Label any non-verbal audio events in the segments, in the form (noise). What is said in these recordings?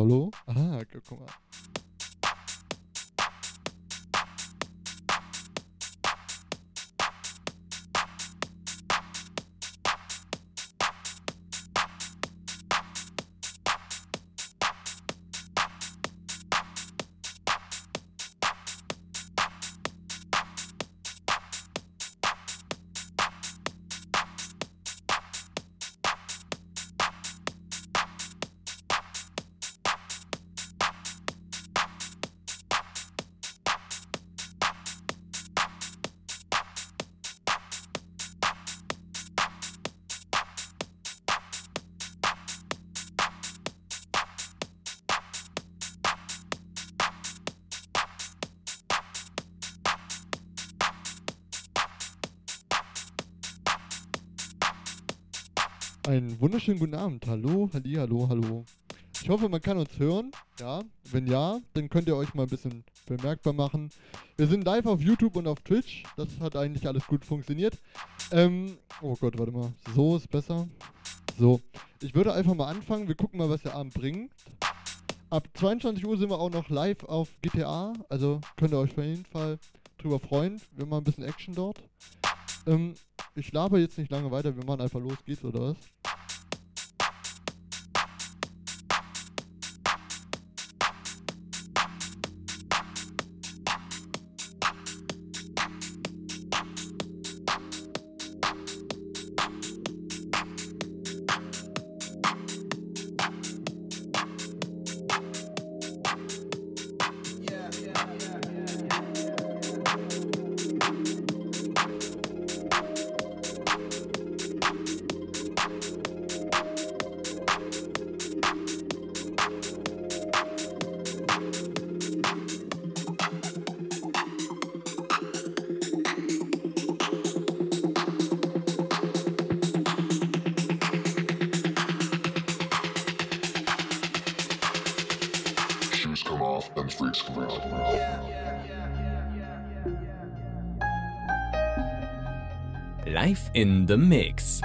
Hallo? Ah, guck mal. Wunderschönen guten Abend. Hallo, halli, hallo, hallo. Ich hoffe, man kann uns hören. Ja, wenn ja, dann könnt ihr euch mal ein bisschen bemerkbar machen. Wir sind live auf YouTube und auf Twitch. Das hat eigentlich alles gut funktioniert. Ähm, oh Gott, warte mal. So ist besser. So, ich würde einfach mal anfangen. Wir gucken mal, was der Abend bringt. Ab 22 Uhr sind wir auch noch live auf GTA. Also könnt ihr euch auf jeden Fall drüber freuen. Wir machen ein bisschen Action dort. Ähm, ich laber jetzt nicht lange weiter, wir machen einfach los, geht's oder was? In the Mix.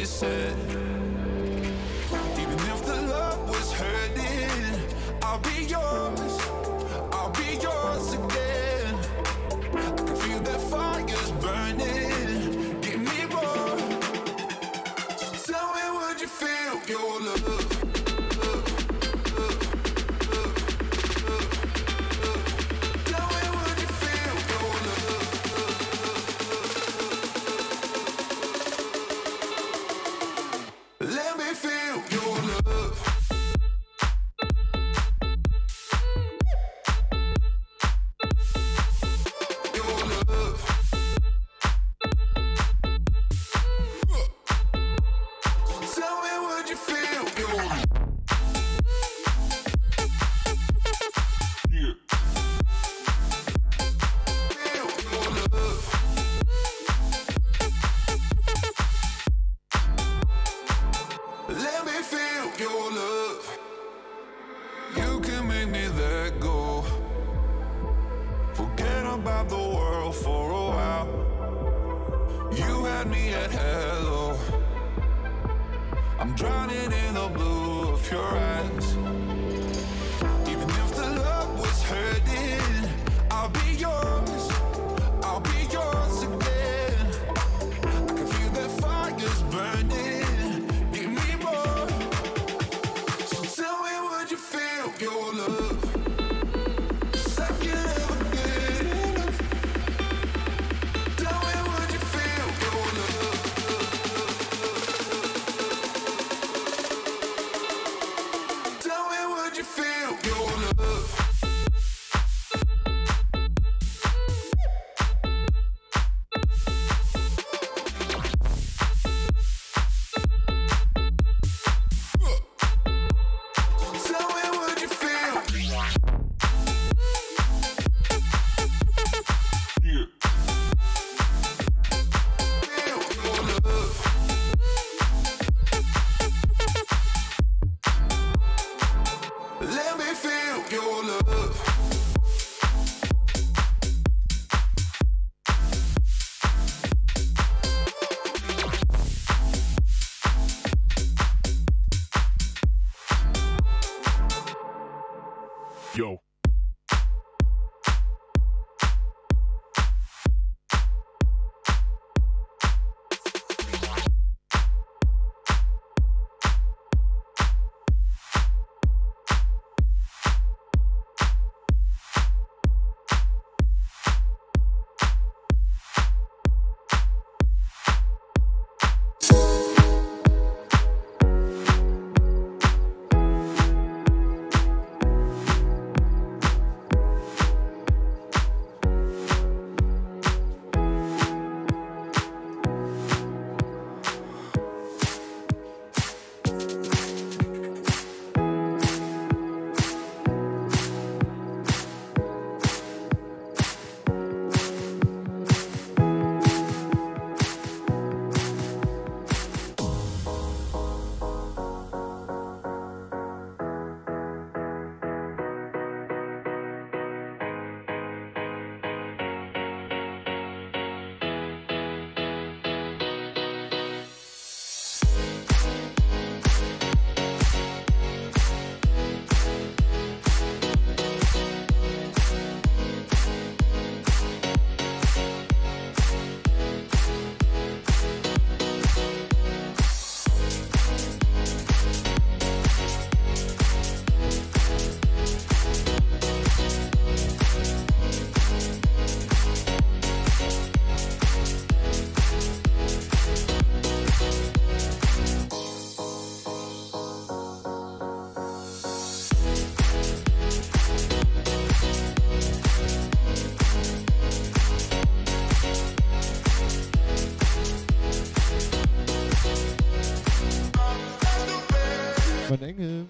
You said.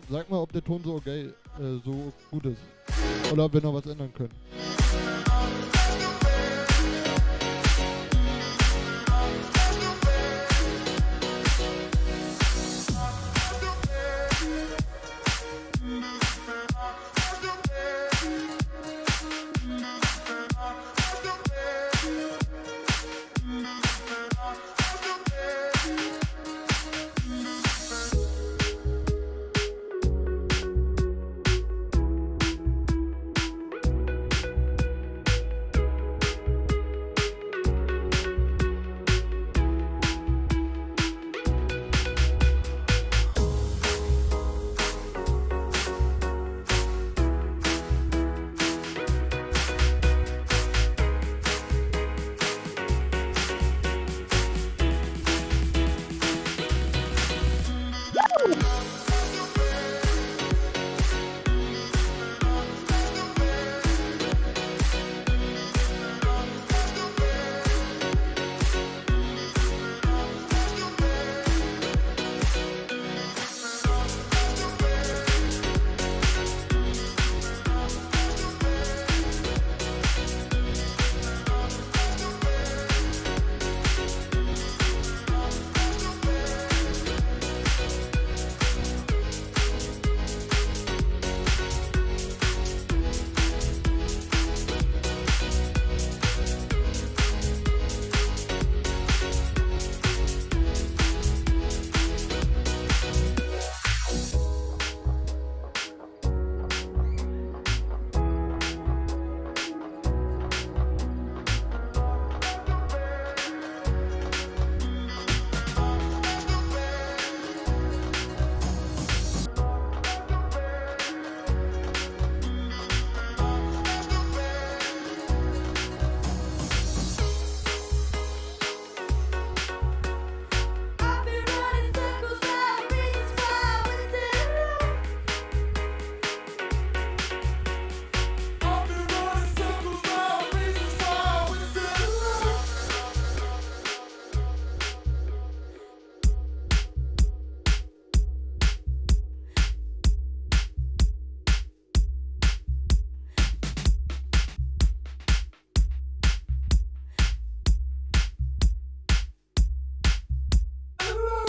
Sag mal, ob der Ton so okay, äh, so gut ist. Oder ob wir noch was ändern können.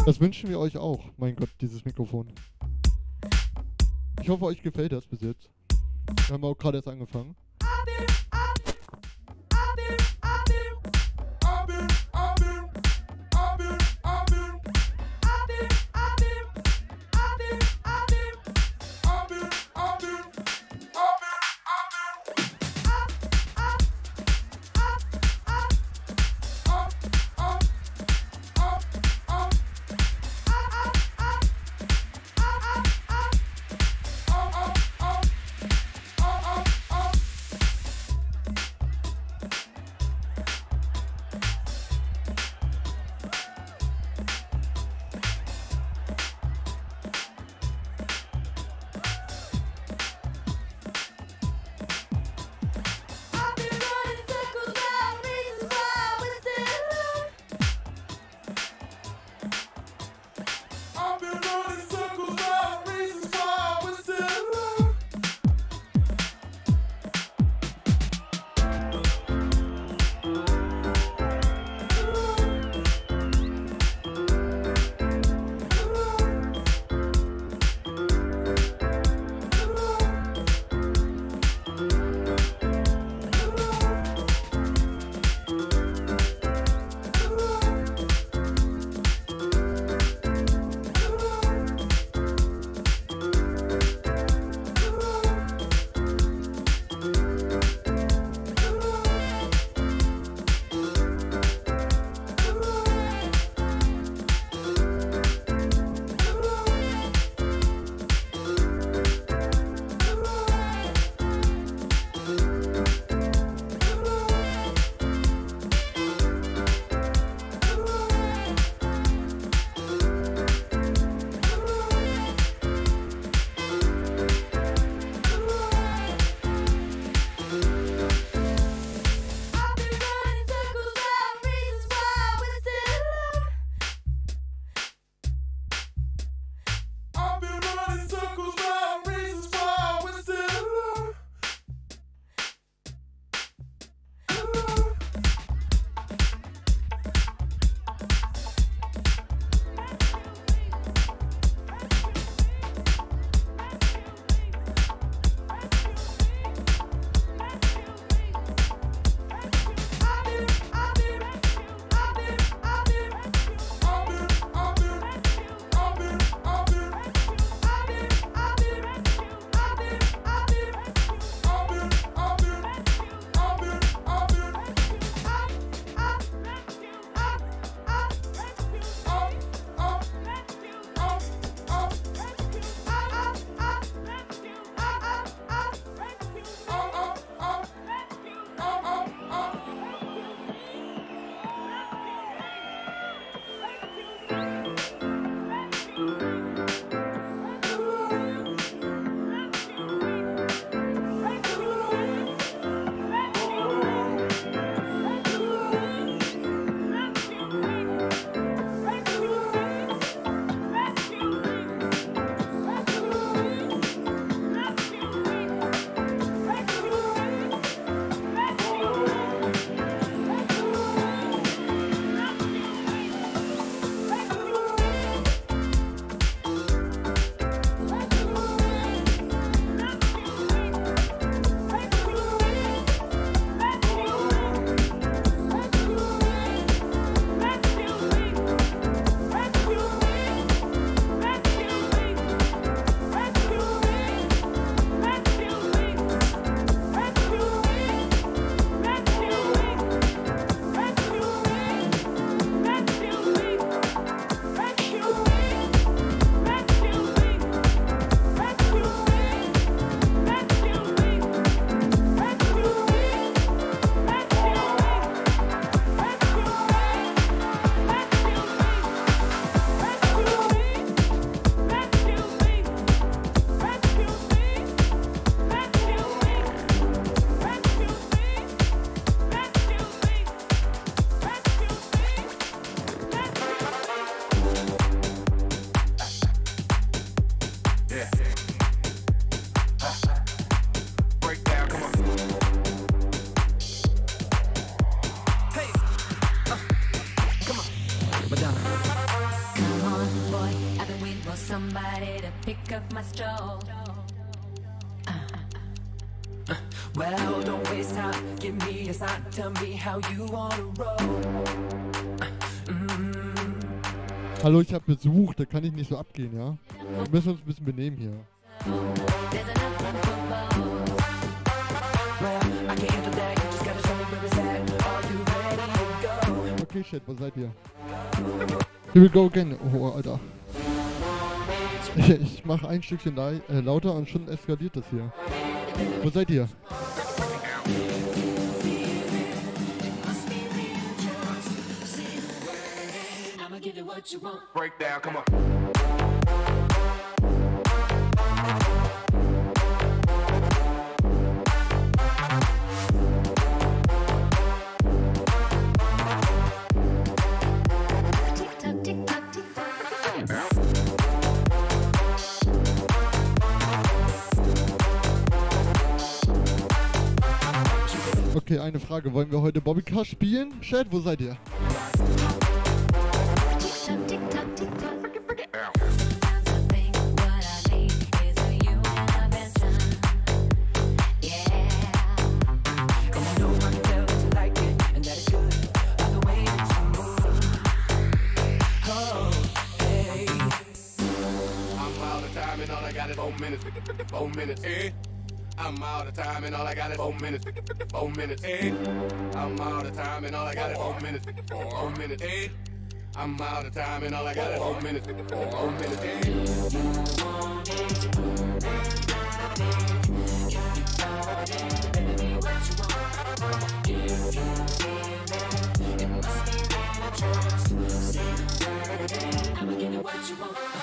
Das wünschen wir euch auch. Mein Gott, dieses Mikrofon. Ich hoffe, euch gefällt das bis jetzt. Wir haben auch gerade erst angefangen. Hallo, ich habe Besuch, da kann ich nicht so abgehen, ja? Wir müssen uns ein bisschen benehmen hier. Okay, shit, wo seid ihr? Here we go again. Oh, Alter. Ich, mach ein Stückchen äh, lauter und schon eskaliert das hier. Wo seid ihr? you want. Breakdown, come on. Okay, eine Frage. Wollen wir heute Bobby Cash spielen? Chad, wo seid ihr? I got is four minutes, four minutes, Hey, eh? I'm out of time and all I got is four minutes, four minutes, eh? eight. I'ma give you what you want.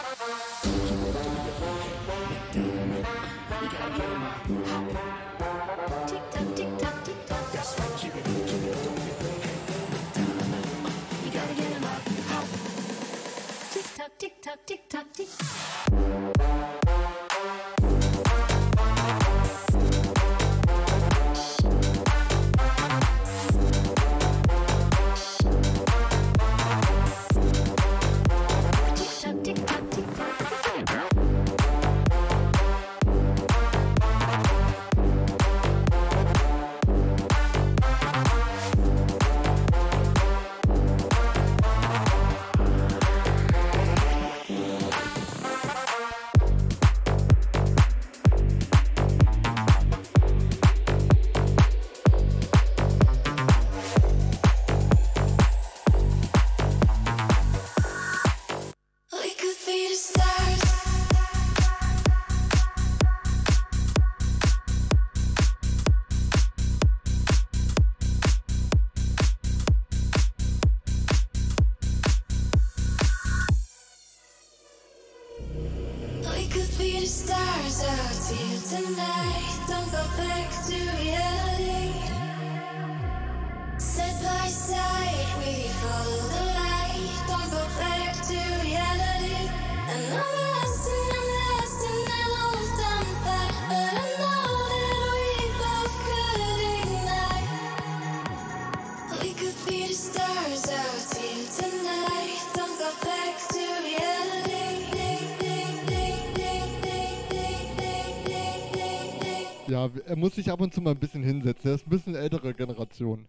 er muss sich ab und zu mal ein bisschen hinsetzen. Er ist ein bisschen ältere Generation.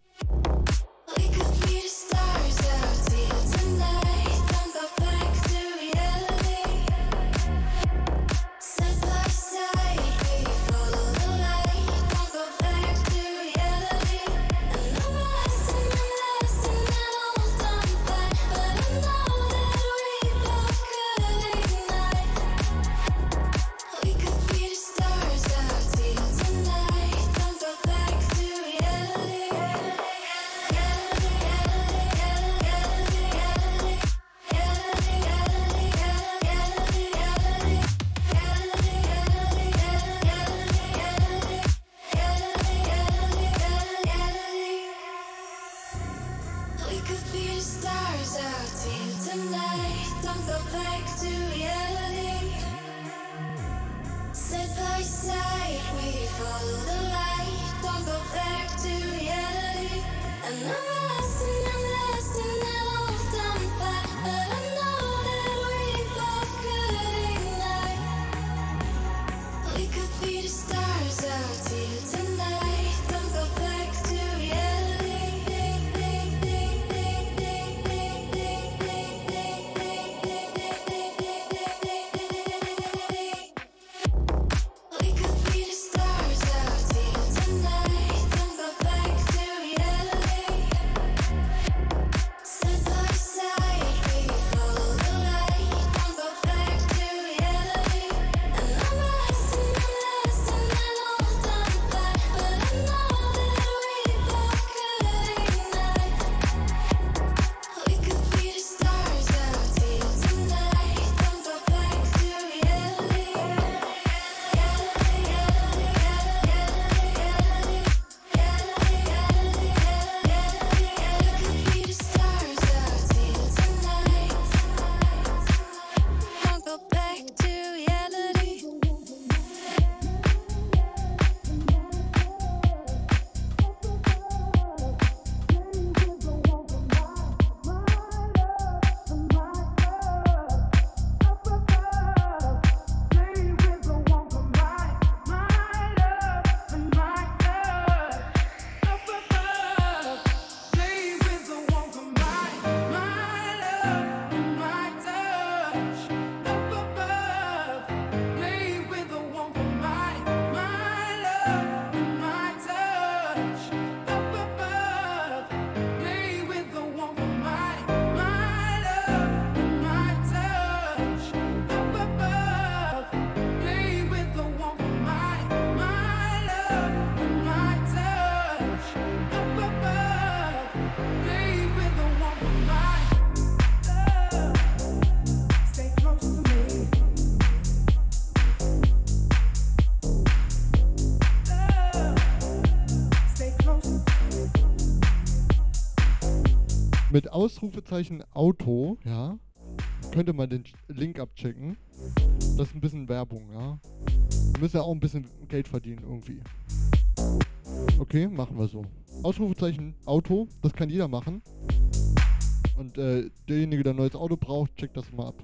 Ausrufezeichen Auto, ja, könnte man den Link abchecken. Das ist ein bisschen Werbung, ja. Müssen ja auch ein bisschen Geld verdienen irgendwie. Okay, machen wir so. Ausrufezeichen Auto, das kann jeder machen. Und äh, derjenige, der ein neues Auto braucht, checkt das mal ab.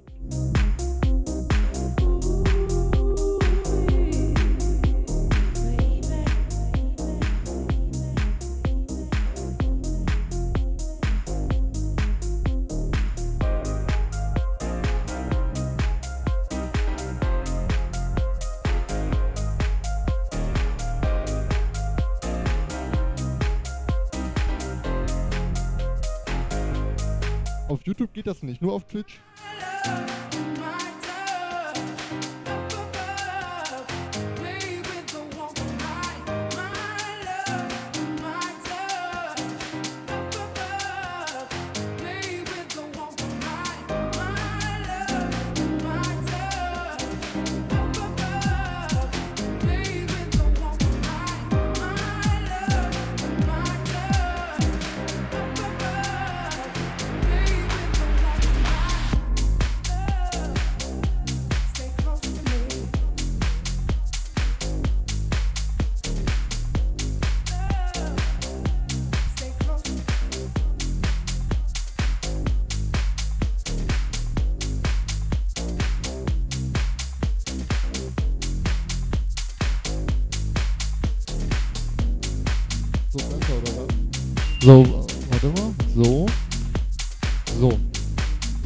YouTube geht das nicht, nur auf Twitch. So, warte mal. So. So.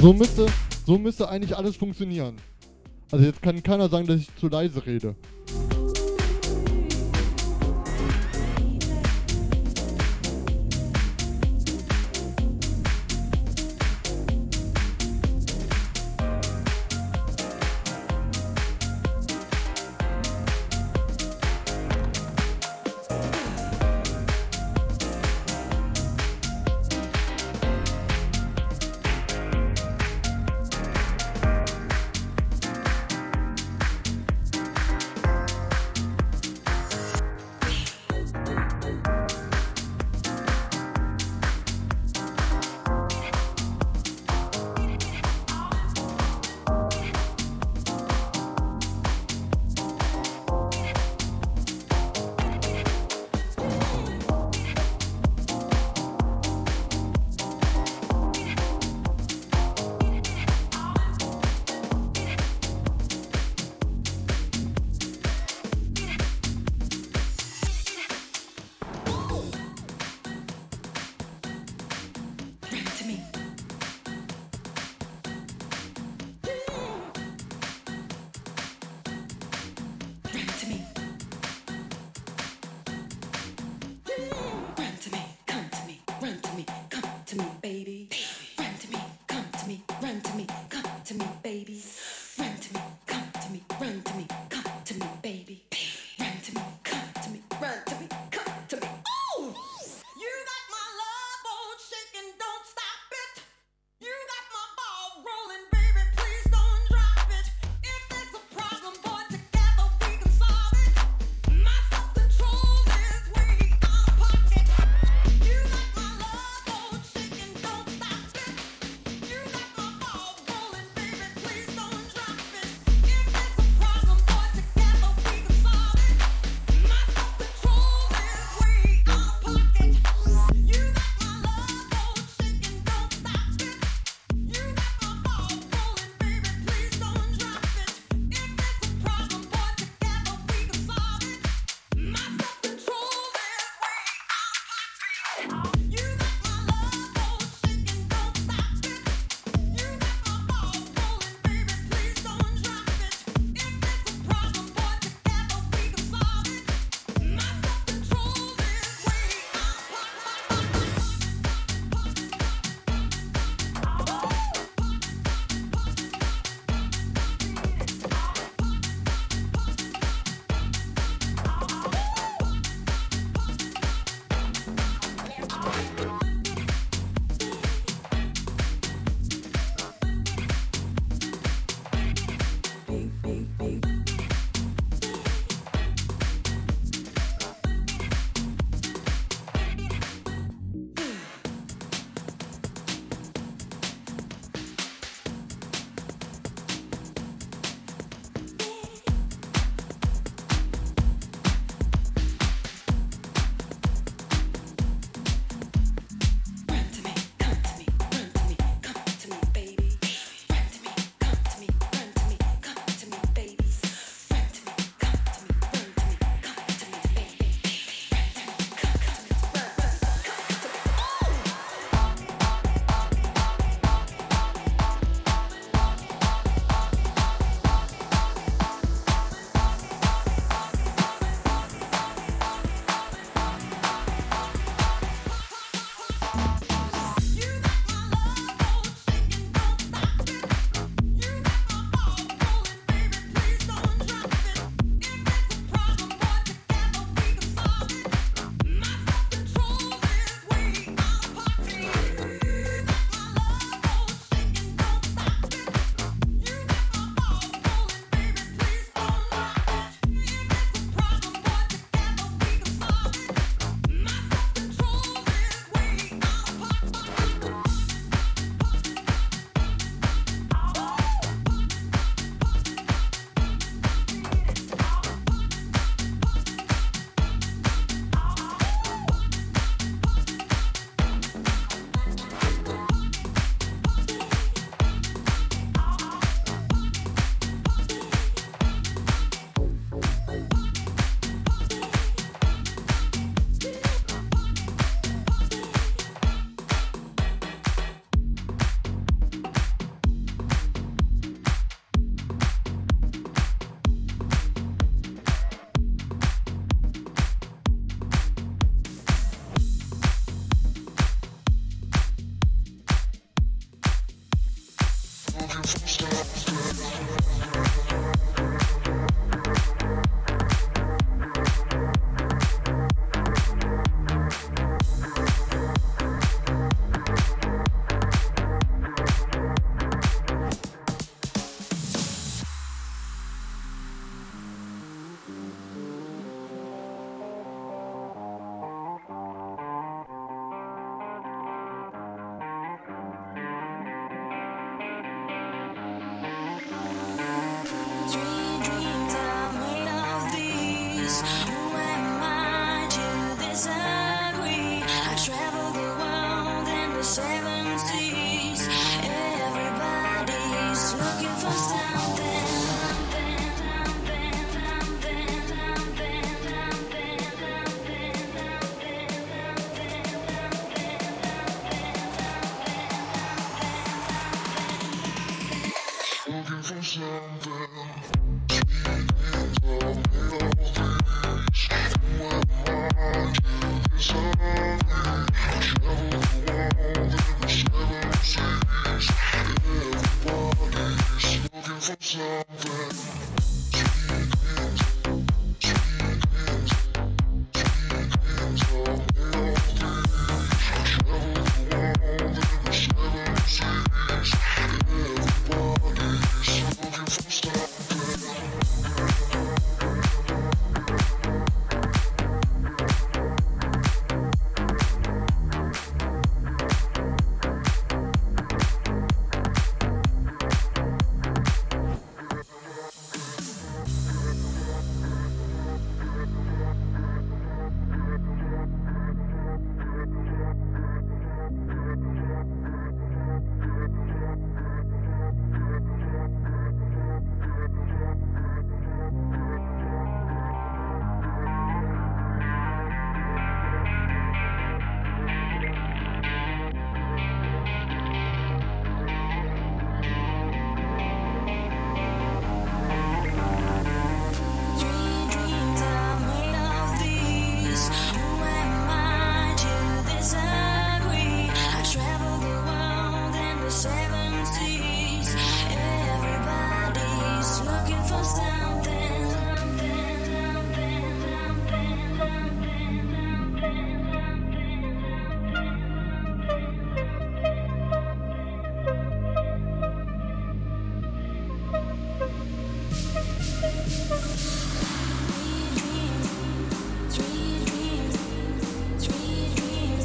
So müsste, so müsste eigentlich alles funktionieren. Also jetzt kann keiner sagen, dass ich zu leise rede.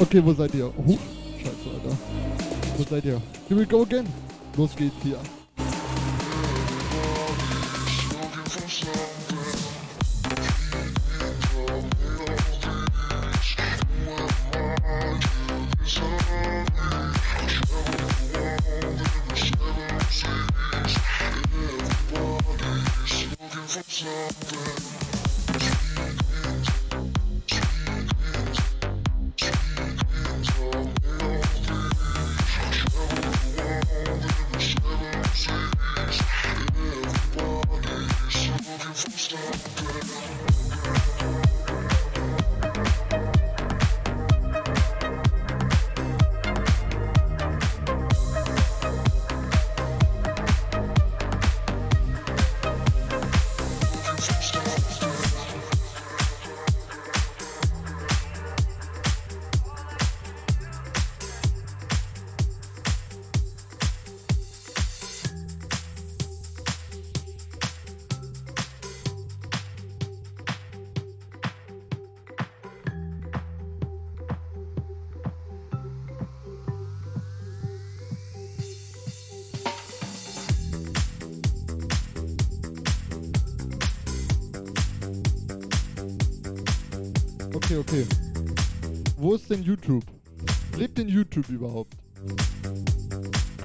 Okay, wo seid ihr? Huh. scheiße, Alter. Wo seid ihr? Here we go again. Los geht's hier.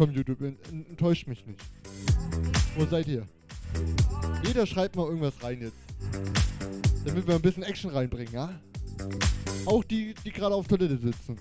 komm, YouTube, enttäuscht mich nicht. Wo seid ihr? Jeder schreibt mal irgendwas rein jetzt. Damit wir ein bisschen Action reinbringen, ja? Auch die, die gerade auf Toilette sitzen.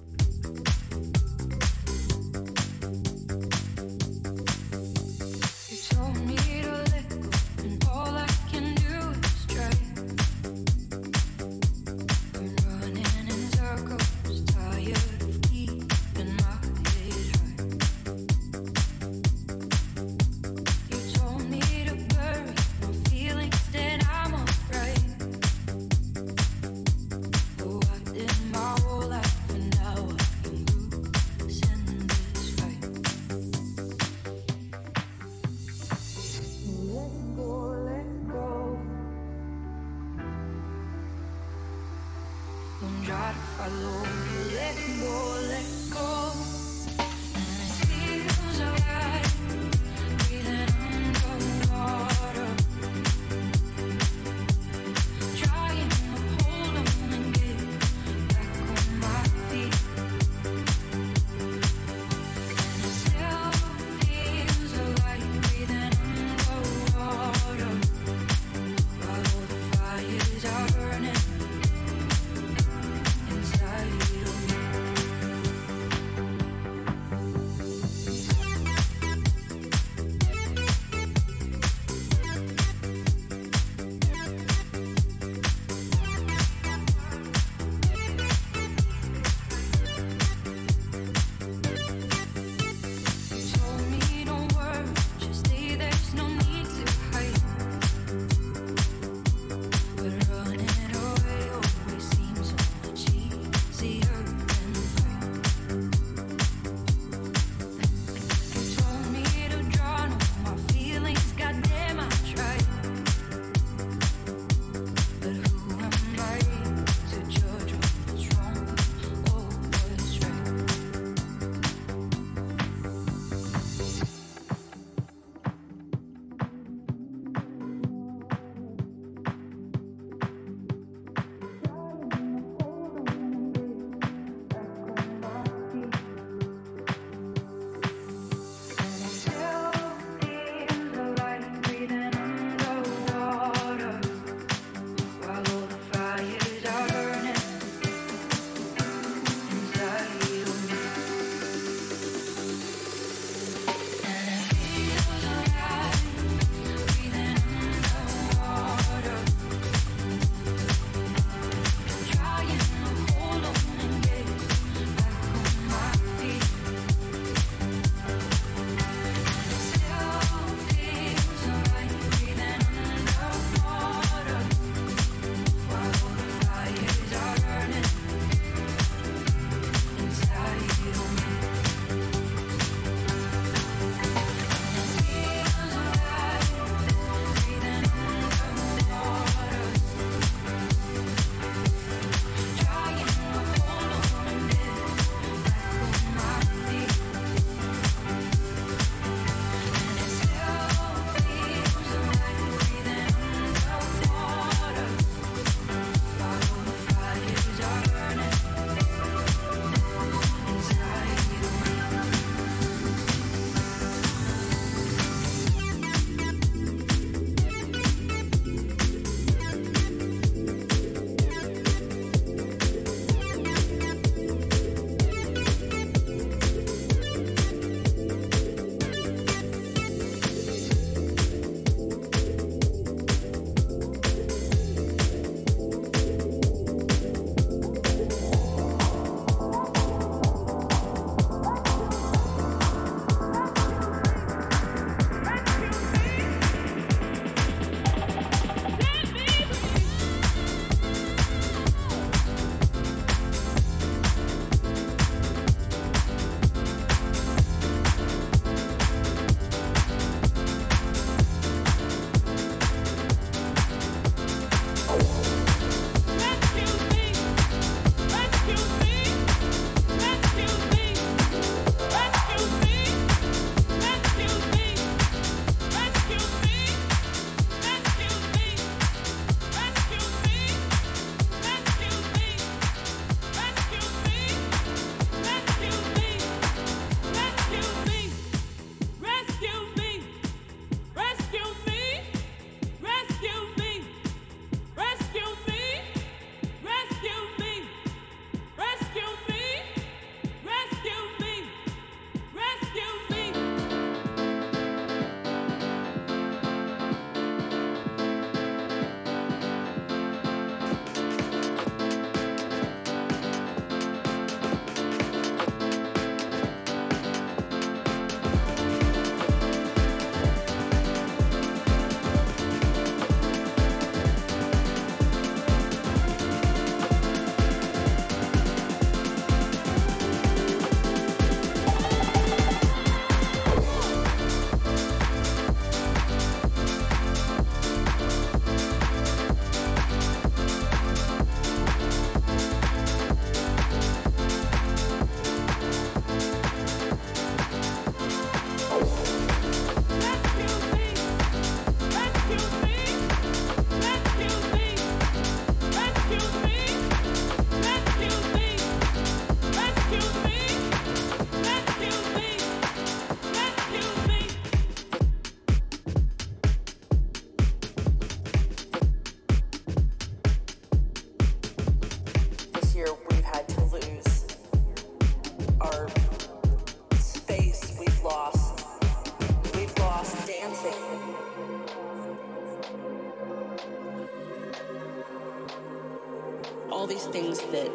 things that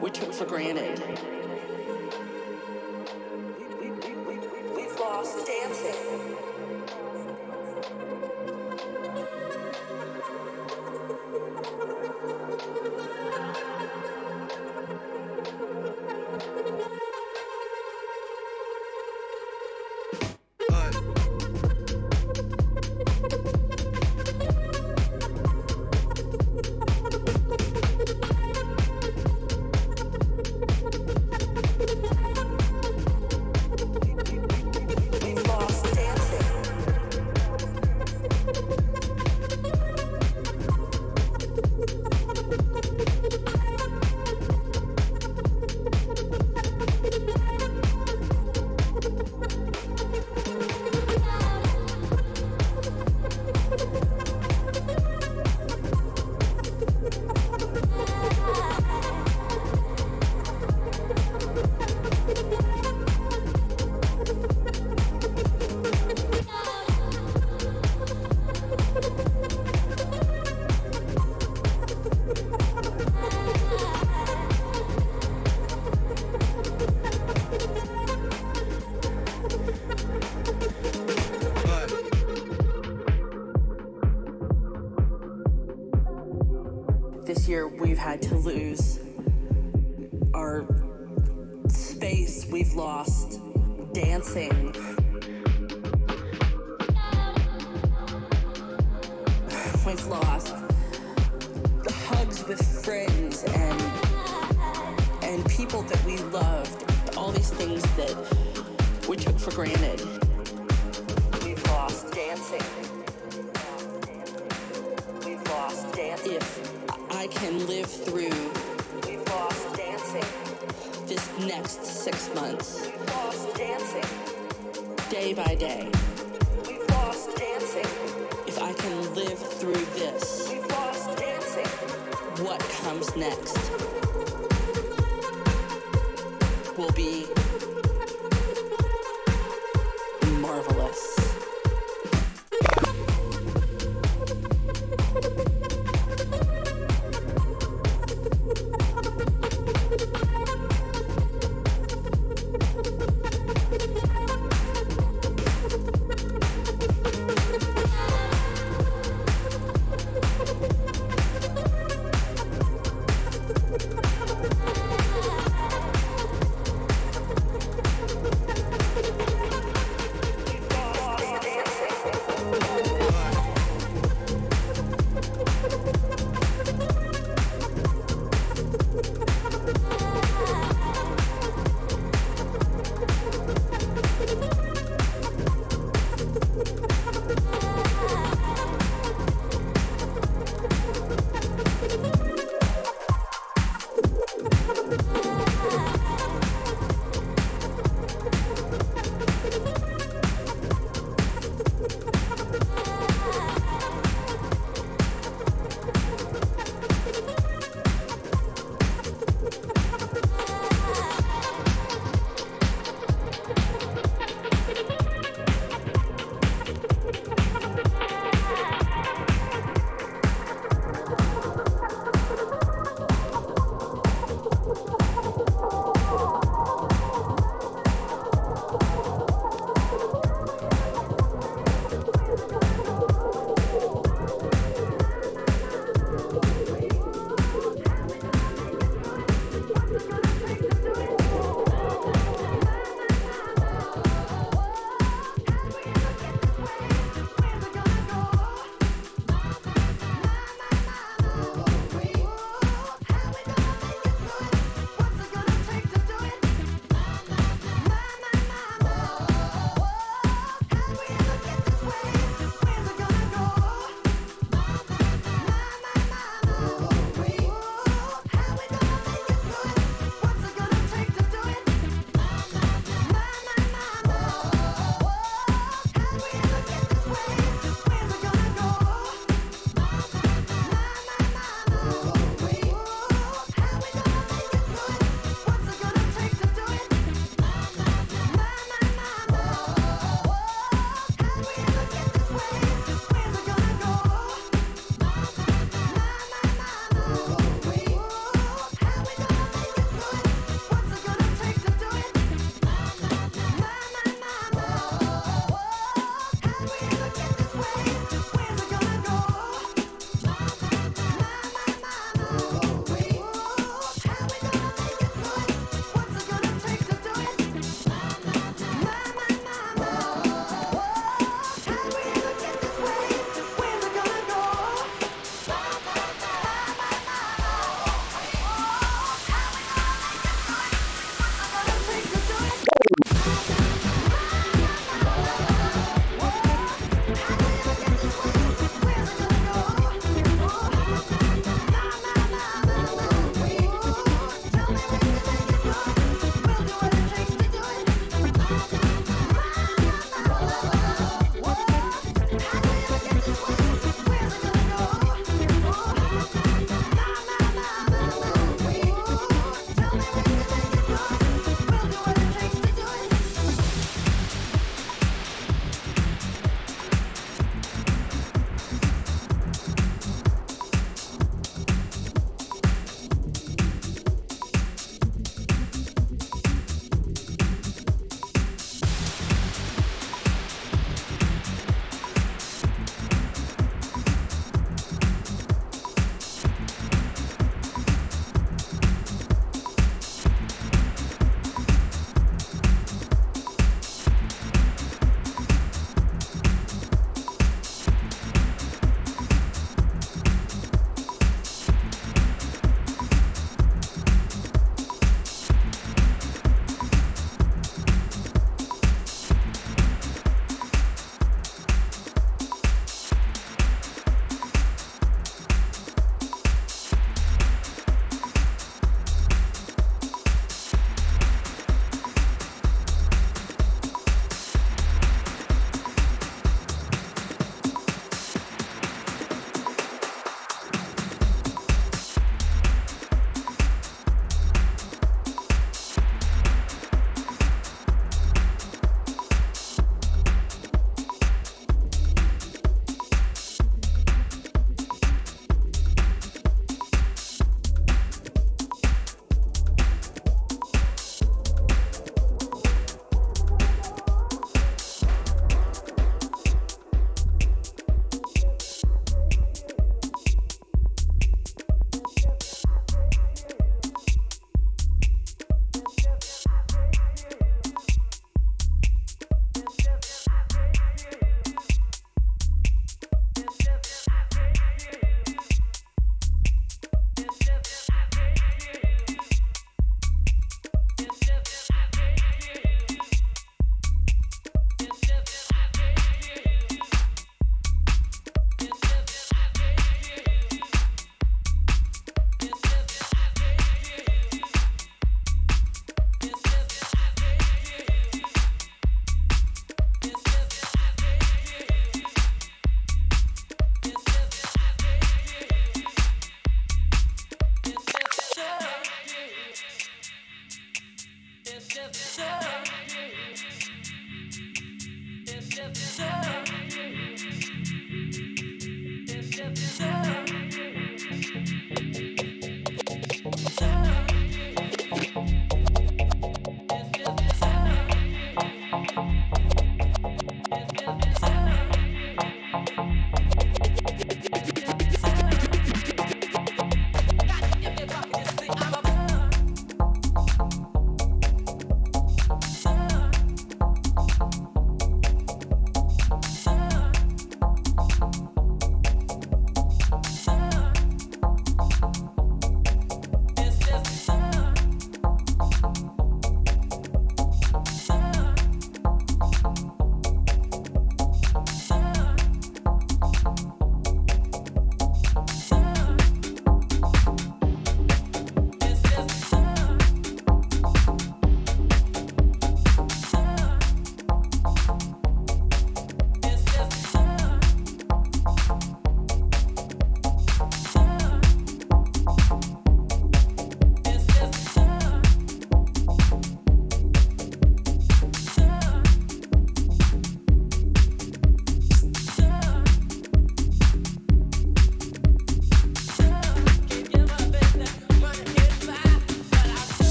we took for granted.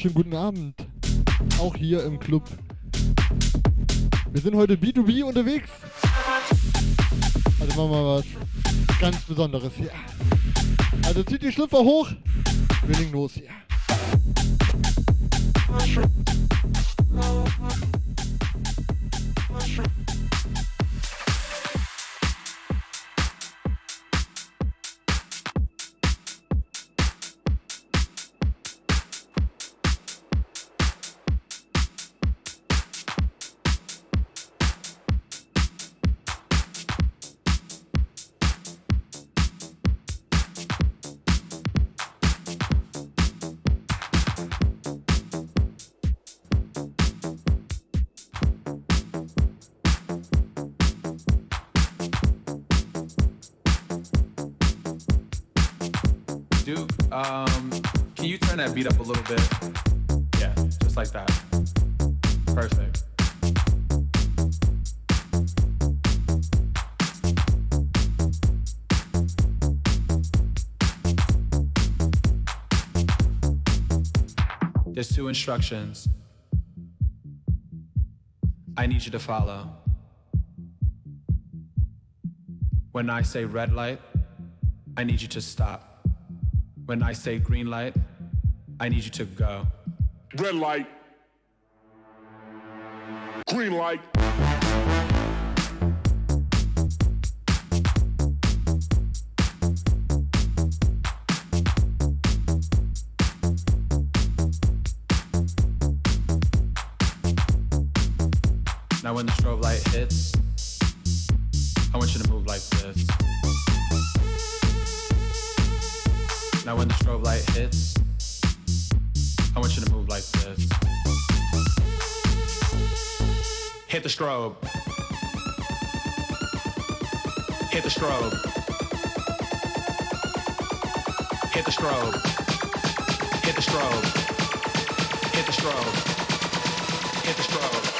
Wunderschönen guten Abend. Auch hier im Club. Wir sind heute B2B unterwegs. Also machen wir was ganz Besonderes hier. Also zieht die Schlüpfer hoch. Wir legen los hier. Little bit? Yeah, just like that. Perfect. There's two instructions I need you to follow. When I say red light, I need you to stop. When I say green light, I need you to go. Red light. Green light. Now, when the strobe light hits, I want you to move like this. Now, when the strobe light hits, I want you to move like this. Hit the strobe. Hit the strobe. Hit the strobe. Hit the strobe. Hit the strobe. Hit the strobe.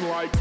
like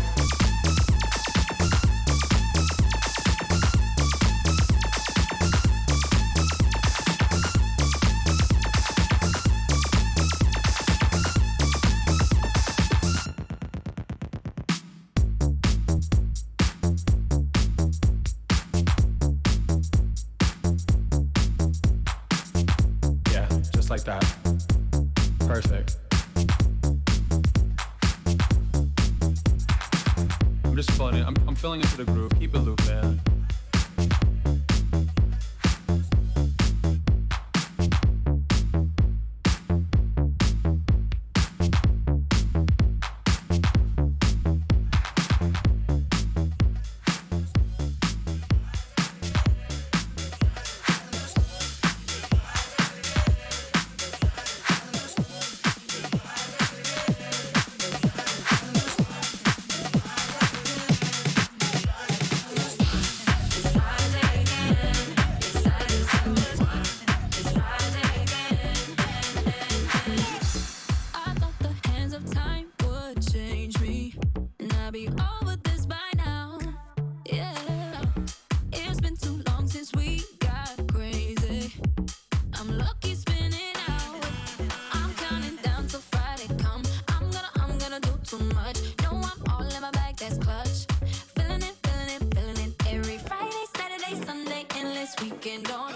working on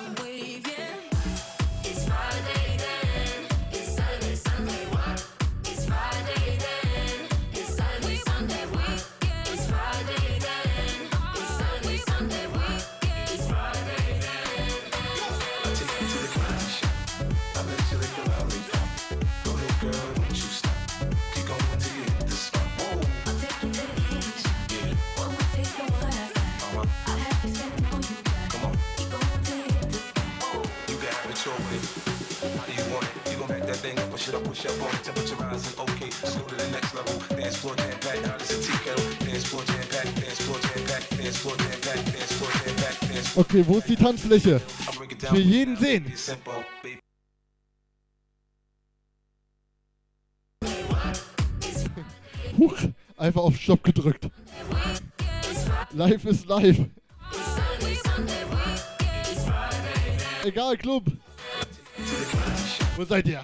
should I push up on? Temperature rising, okay. Let's go to the next level. Dance floor jam packed, now it's a tea kettle. Dance floor jam packed, dance floor jam packed, dance floor jam packed, dance floor jam packed, dance floor. Okay, wo ist die Tanzfläche? Will jeden sehen. Huch, einfach auf Stopp gedrückt. Live ist live. Egal, Club. Wo seid ihr?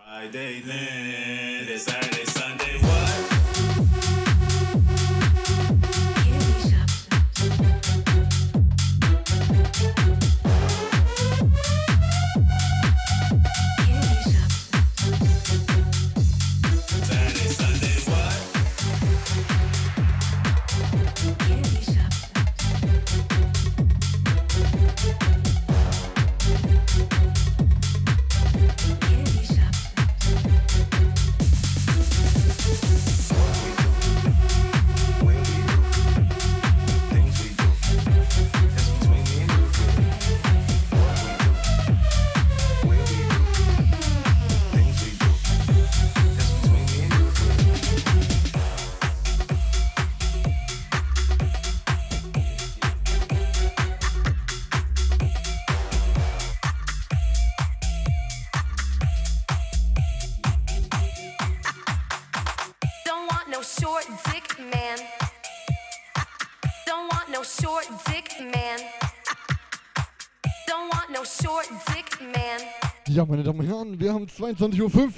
Friday then, Saturday, Ja, meine Damen und Herren, wir haben 22.05 Uhr.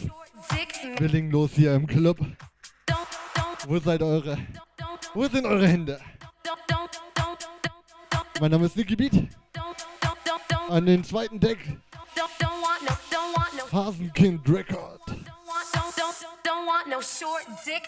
Wir legen los hier im Club. Wo seid eure? Wo sind eure Hände? Mein Name ist Nicky Beat. An den zweiten Deck Hasenkind Record. don't want no short dick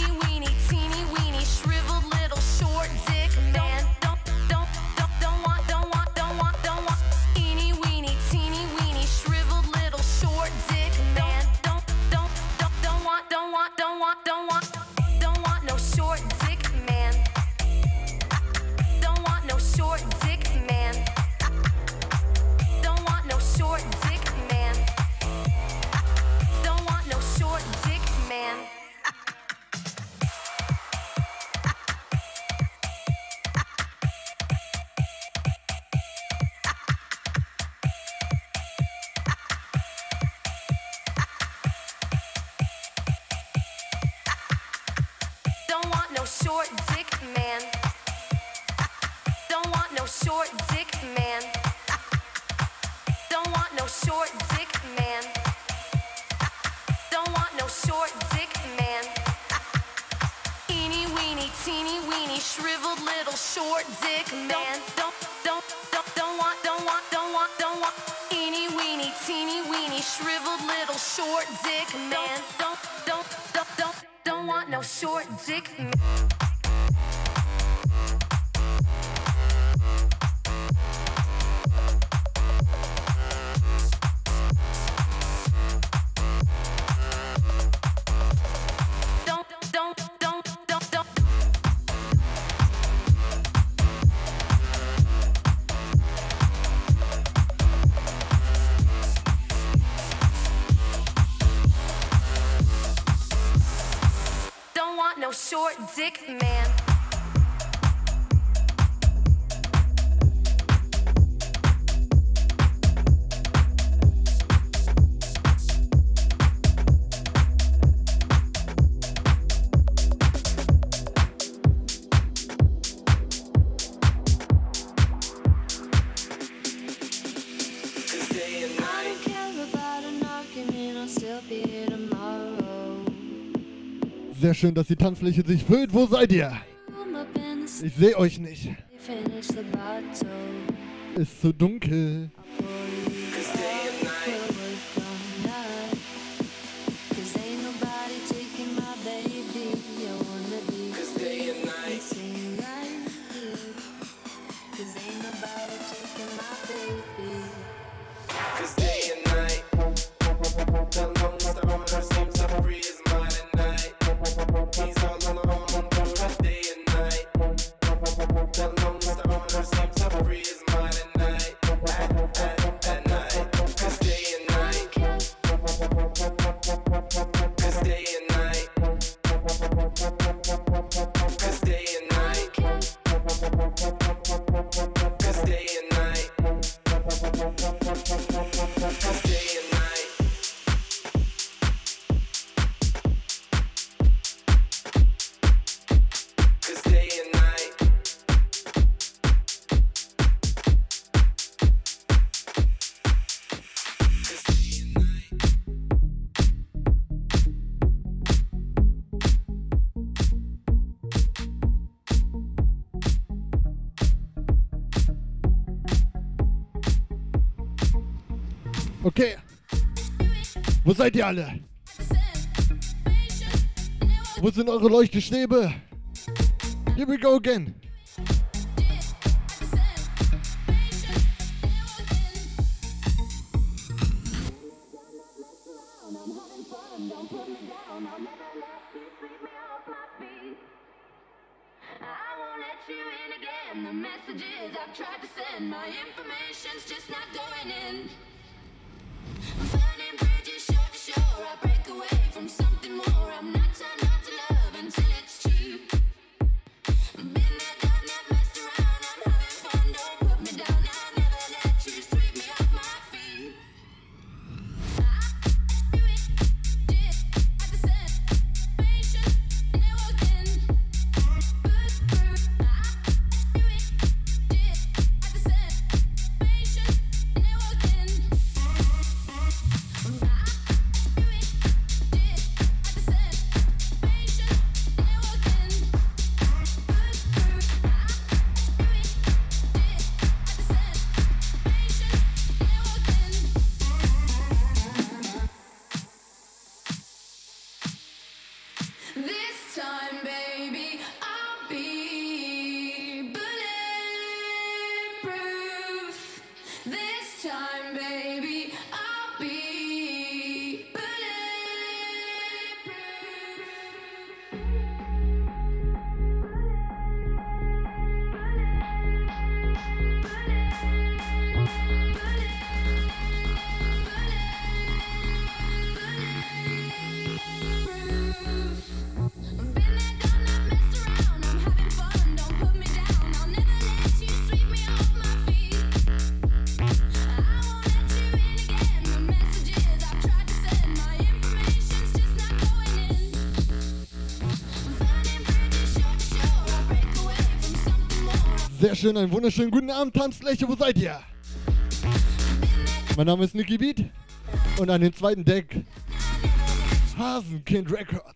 shriveled little short dick man. Don't, don't, don't, don't want, don't want, don't want, don't want. Eeny weeny, teeny weeny, shriveled little short dick man. Don't, don't, don't, don't, don't want no short dick man. Short dick man. sehr schön, dass die Tanzfläche sich füllt. Wo seid ihr? Ich sehe euch nicht. Ist zu dunkel. seid ihr alle? Wo sind eure Leuchtgeschnäbe? Here we go again. wunderschönen, einen wunderschönen guten Abend, Tanzfläche, wo seid ihr? Mein Name ist Nicky Beat und an den zweiten Deck Hasenkind Records.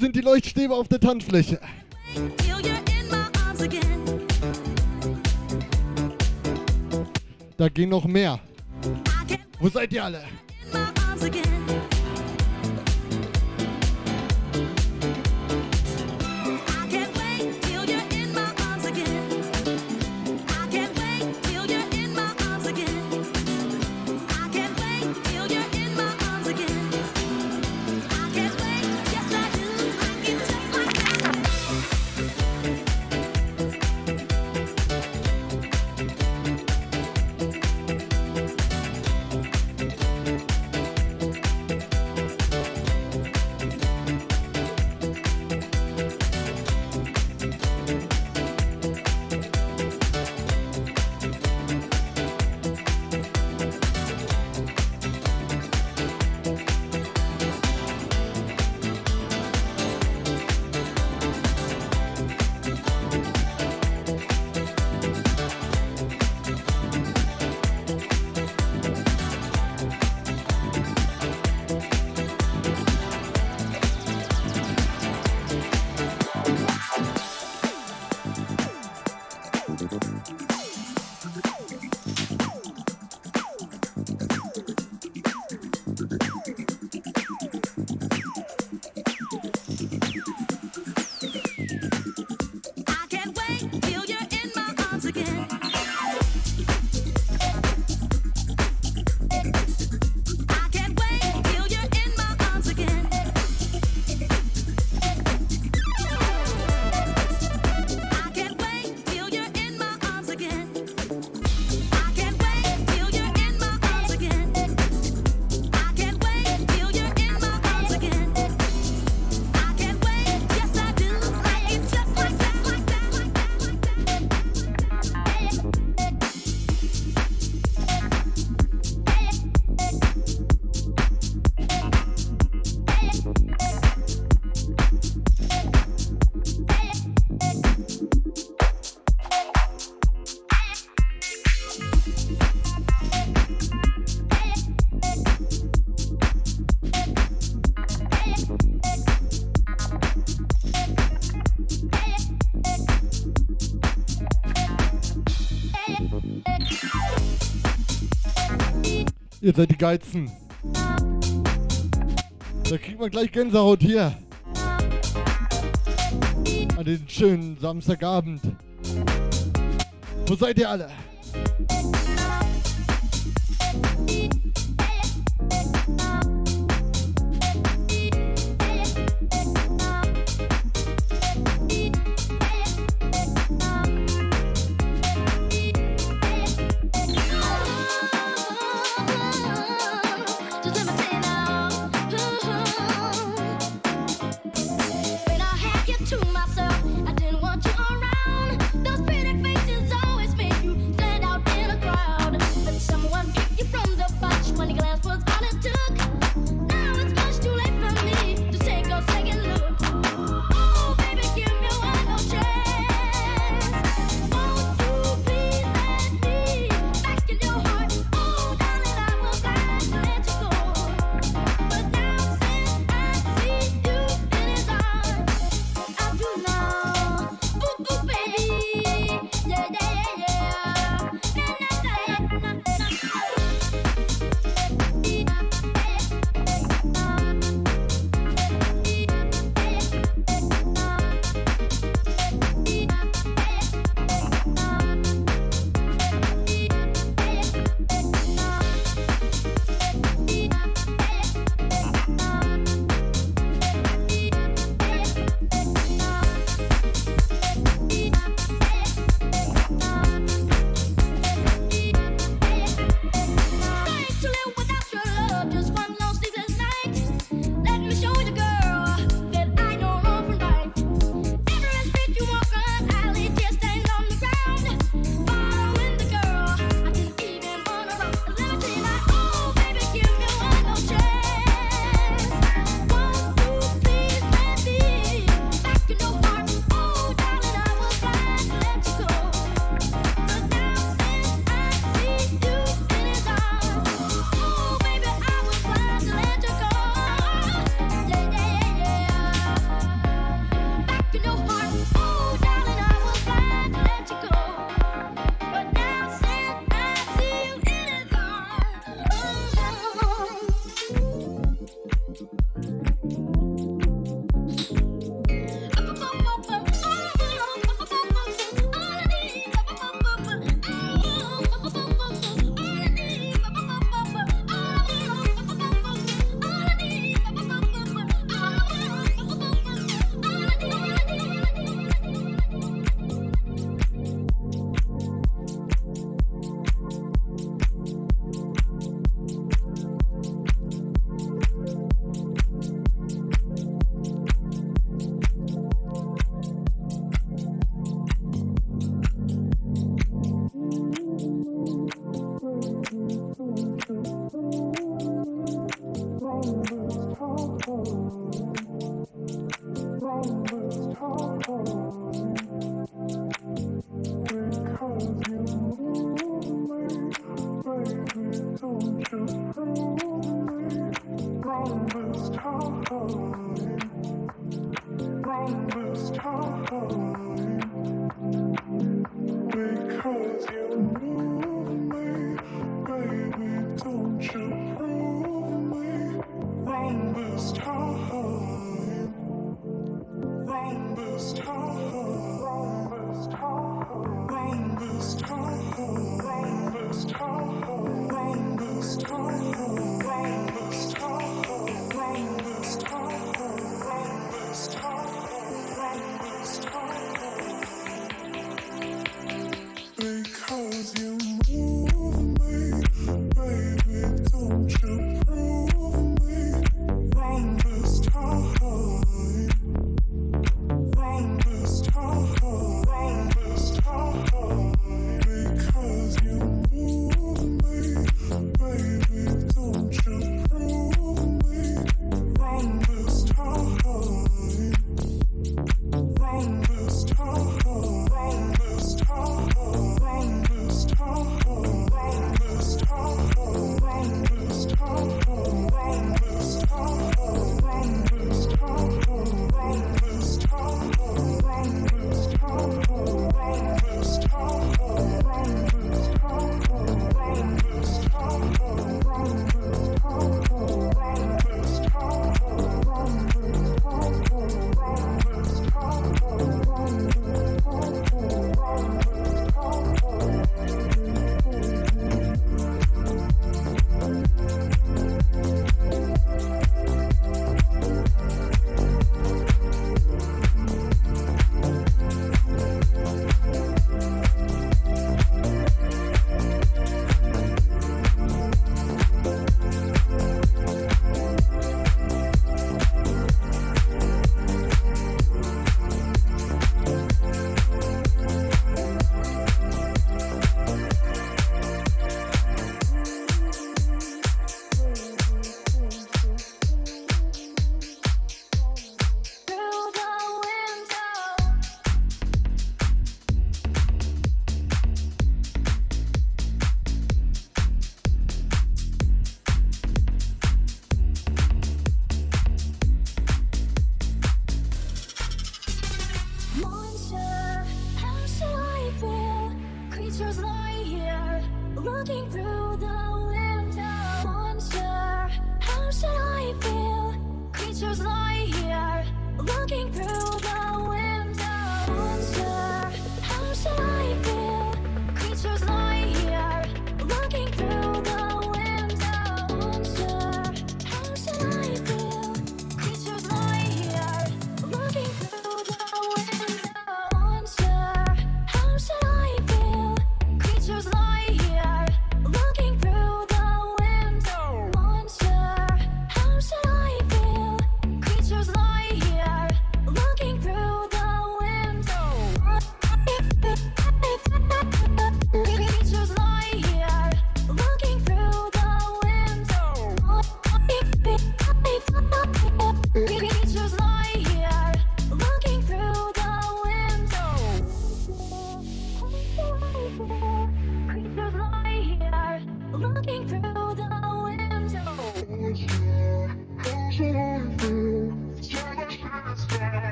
sind die Leuchtstäbe auf der Tanzfläche. Da gehen noch mehr. Wo seid ihr alle? Ihr seid die Geizen. Da kriegt man gleich Gänsehaut hier. An den schönen Samstagabend. Wo seid ihr alle?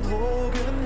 Du mit mir Drogen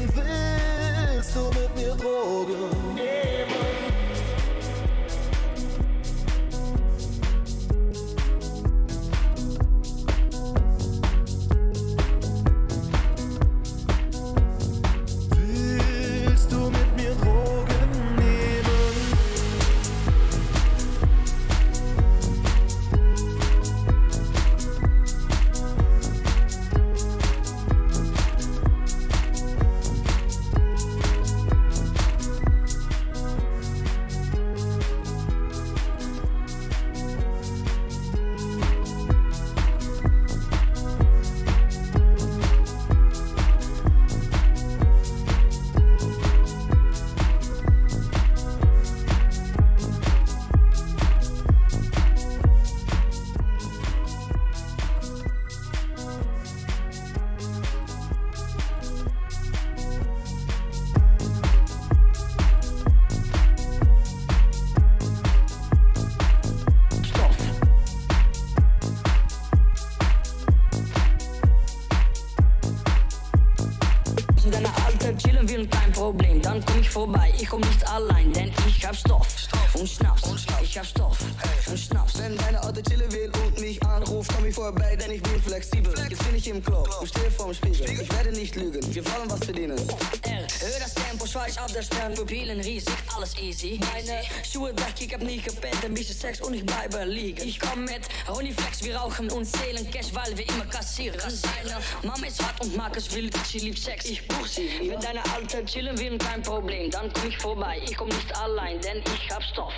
Meine Schuhe weg, ich hab nie gepennt, ein bisschen Sex und ich bleibe liegen. Ich komm mit Honeyflex, wir rauchen und zählen Cash, weil wir immer kassieren. Seine Mama ist hart und mag es wild, sie liebt Sex, ich buch sie. Wenn deine Alte chillen will, kein Problem, dann komm ich vorbei. Ich komm nicht allein, denn ich hab Stoff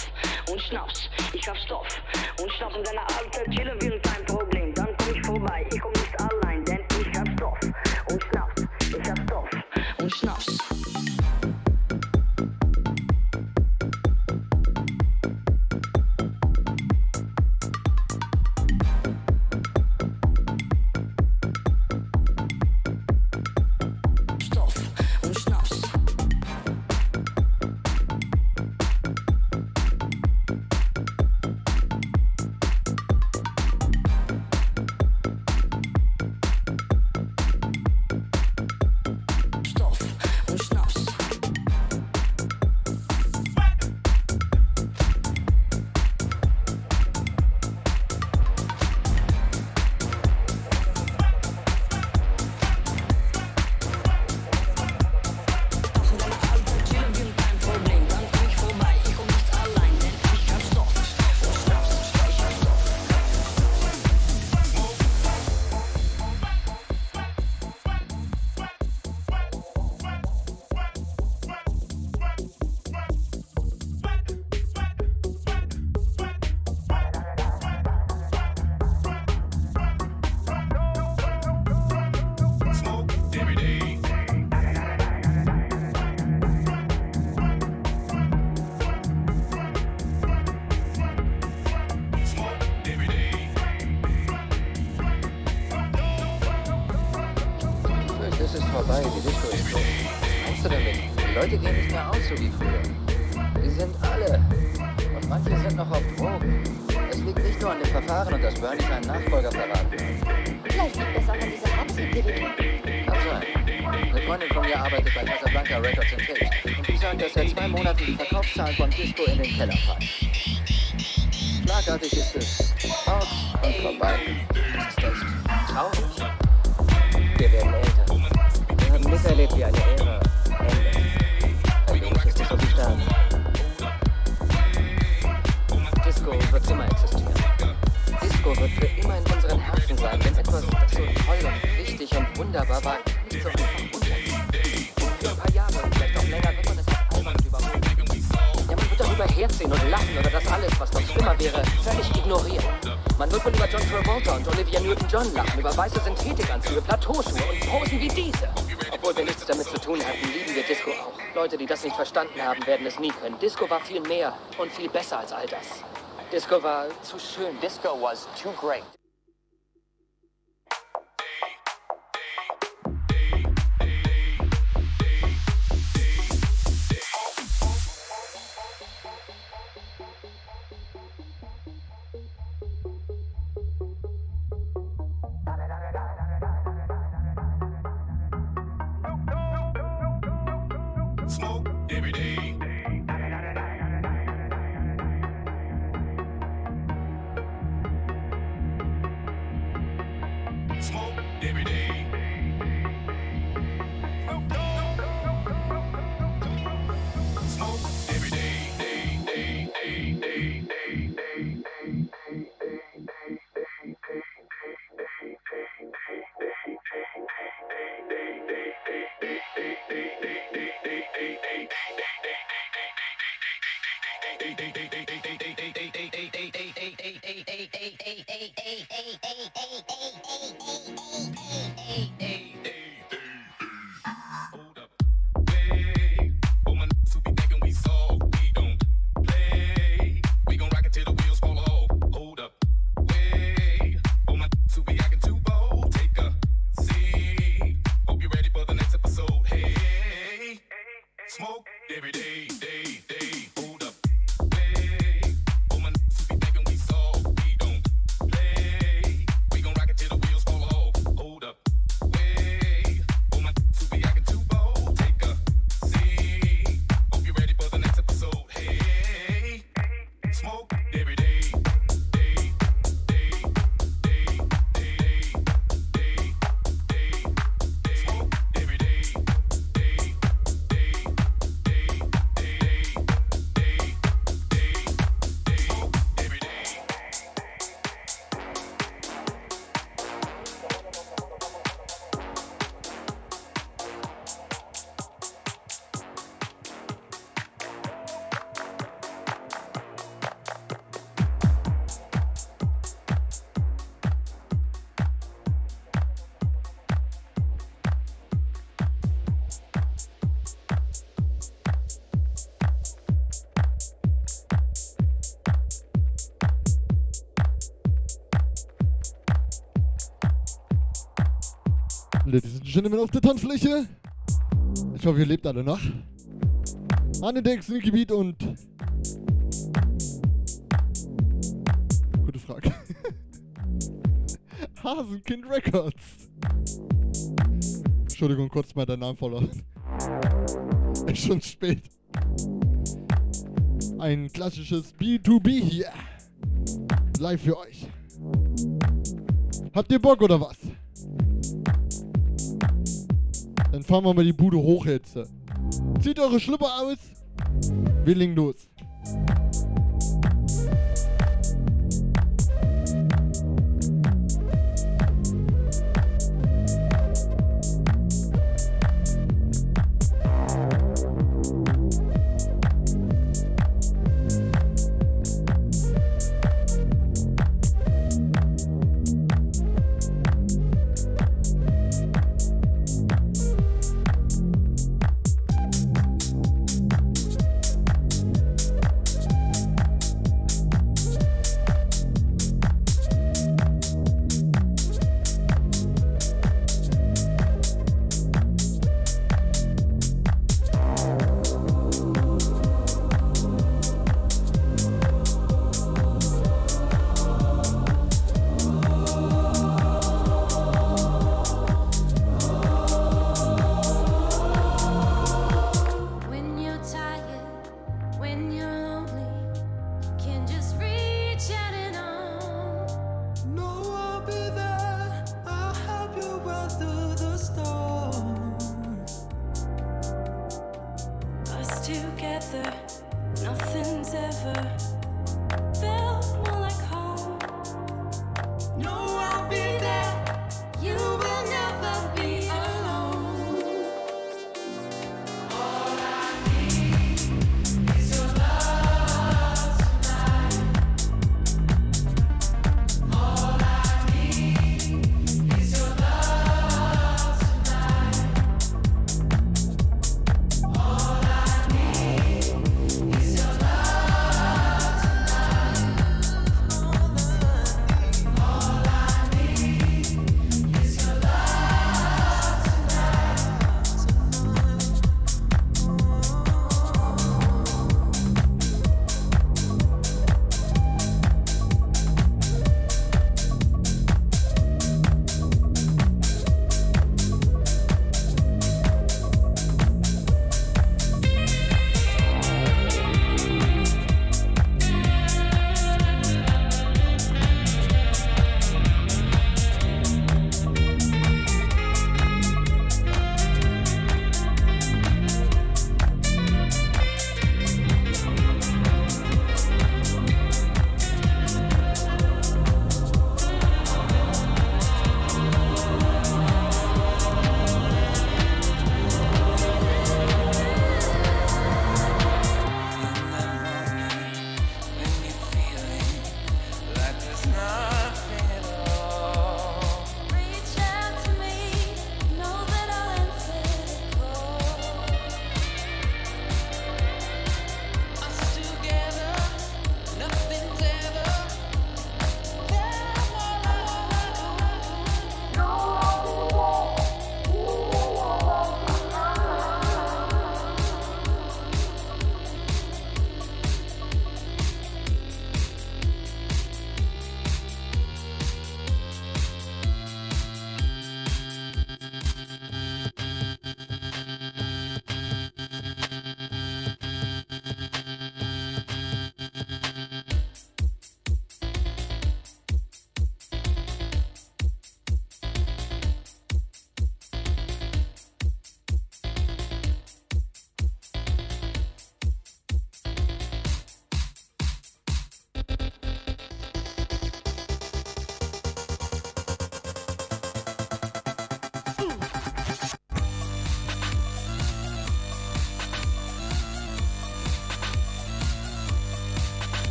und Schnaps. Ich hab Stoff und Schnaps. Wenn deine Alte chillen will, kein Problem, dann komm ich vorbei. Ich komm haben, werden es nie können. Disco war viel mehr und viel besser als all das. Disco war zu schön. Disco was too great. smoke. every day. Schön mit auf der Tanzfläche. Ich hoffe, ihr lebt alle noch. Hanedeck, Sneaky Beat und. Gute Frage. (laughs) Hasenkind Records. Entschuldigung, kurz mal deinen Namen verloren. (laughs) Ist schon spät. Ein klassisches B2B hier. Live für euch. Habt ihr Bock oder was? dann fahren wir mal die Bude hoch jetzt. Zieht eure Schlüpper aus. Wir legen los.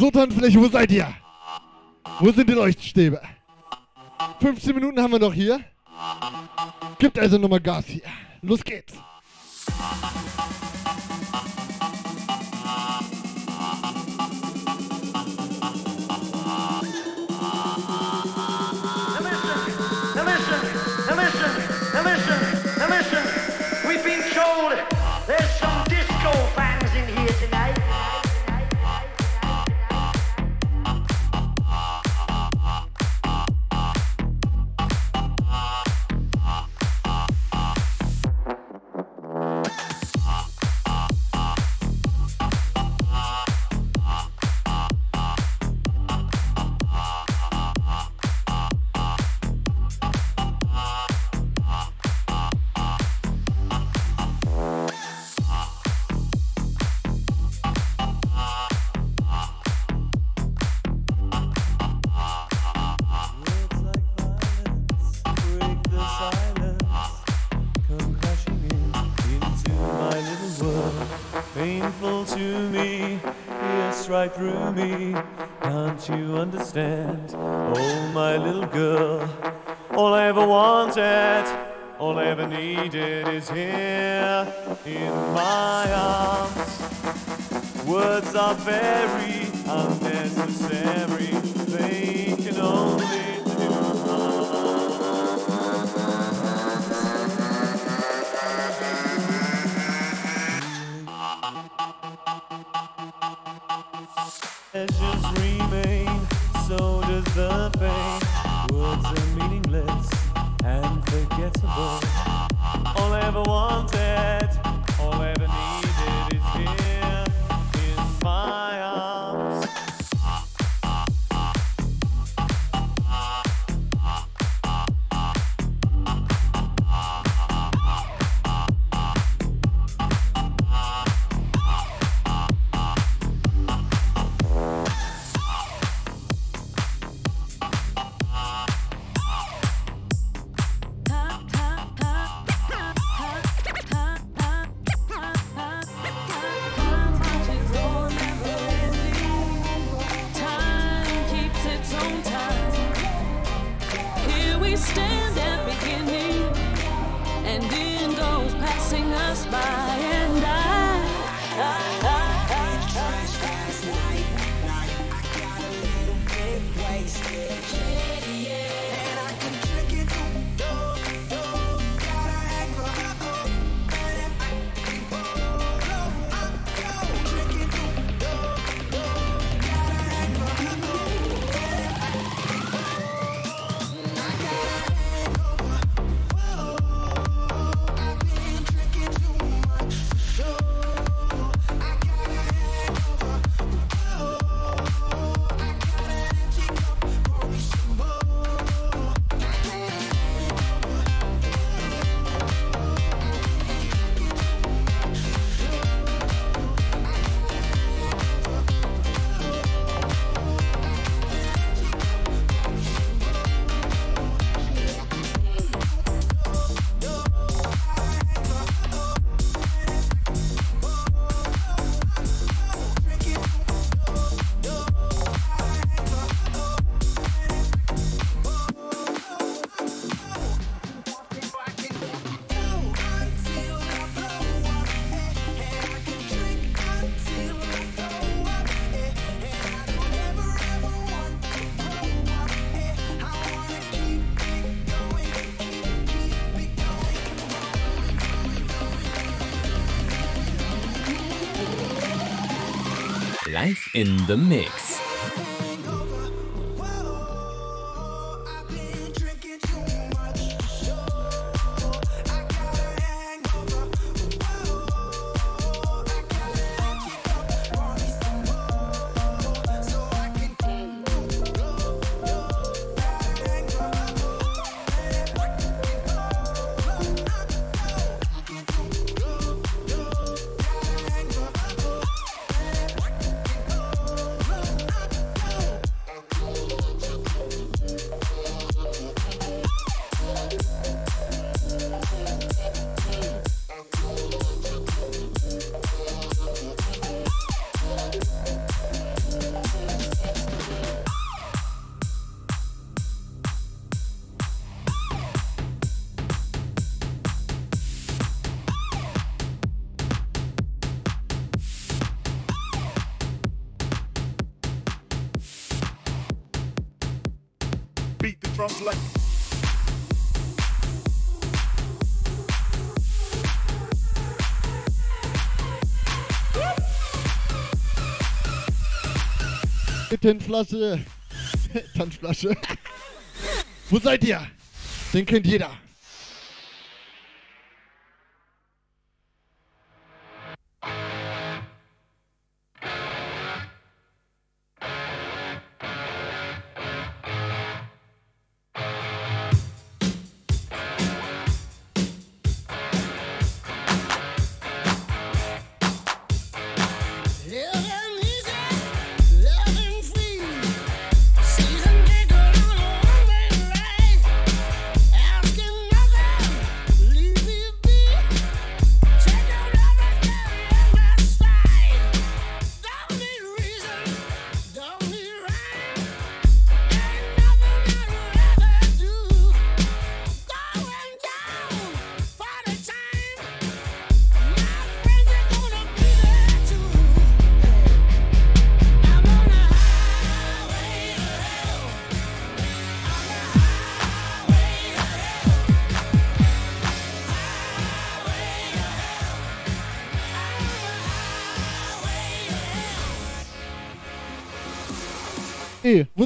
Sotanfläche, wo seid ihr? Wo sind die Leuchtstäbe? 15 Minuten haben wir noch hier. Gibt also nochmal Gas hier. in the mix. Tintenflasche. (laughs) Tanzflasche. Wo seid ihr? Den kennt jeder.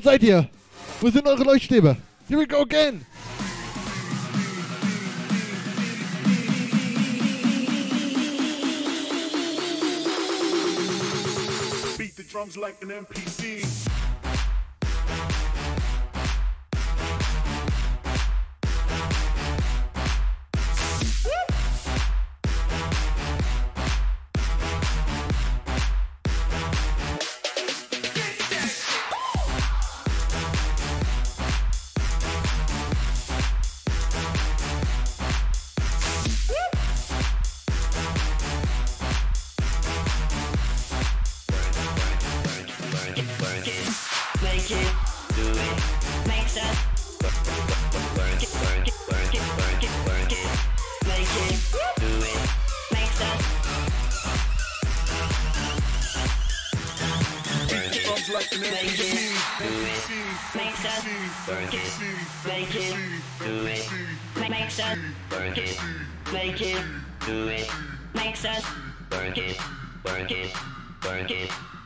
Seid ihr? Wo sind eure Leuchtstäbe? Here we go again. Beat the drums like an NPC. I.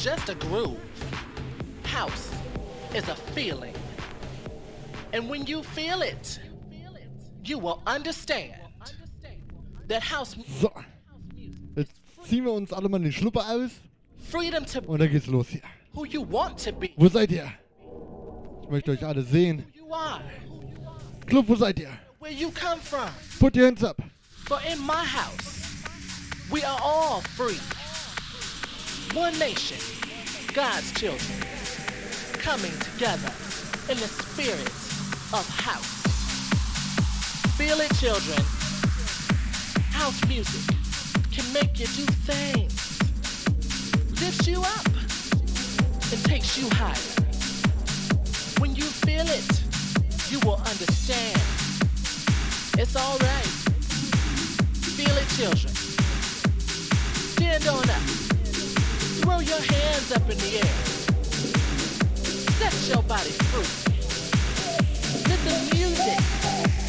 just a groove. House is a feeling. And when you feel it, you will understand that house So. Jetzt ziehen wir uns alle mal den Schlupper aus freedom to und dann geht's los hier. who you want to be. Wo seid ihr? Ich möchte euch alle sehen. You are Club, wo seid ihr? where you come from. Put your hands up. For in my house, we are all free. One nation, God's children, coming together in the spirit of house. Feel it, children. House music can make you do things, lifts you up, and takes you higher. When you feel it, you will understand. It's alright. Feel it, children. Stand on up. Throw your hands up in the air. Set your body free. Let the music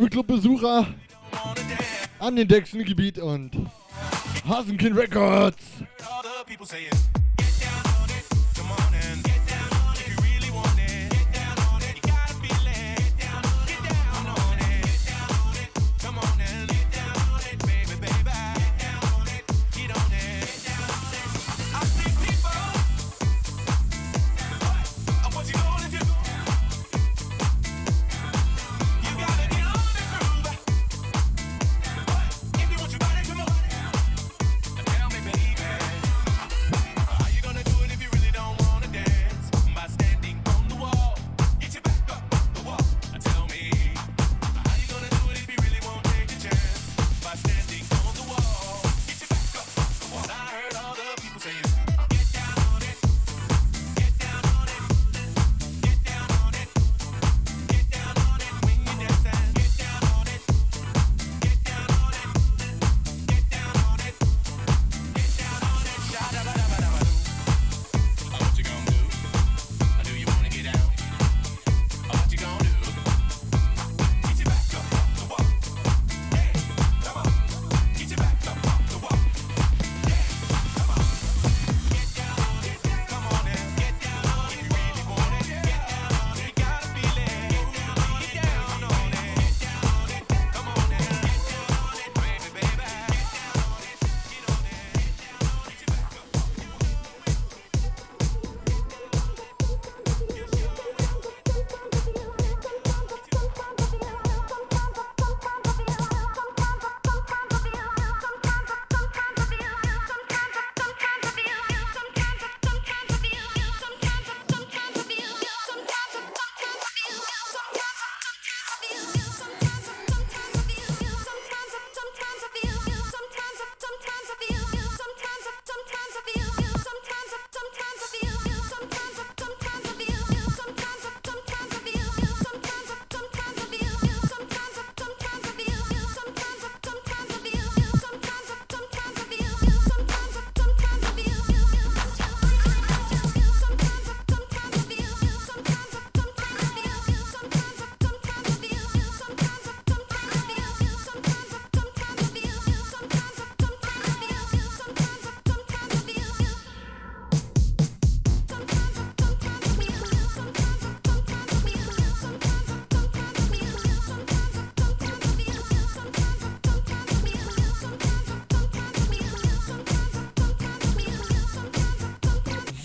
liebe Clubbesucher, an den Dexen-Gebiet und Hasenkind Records.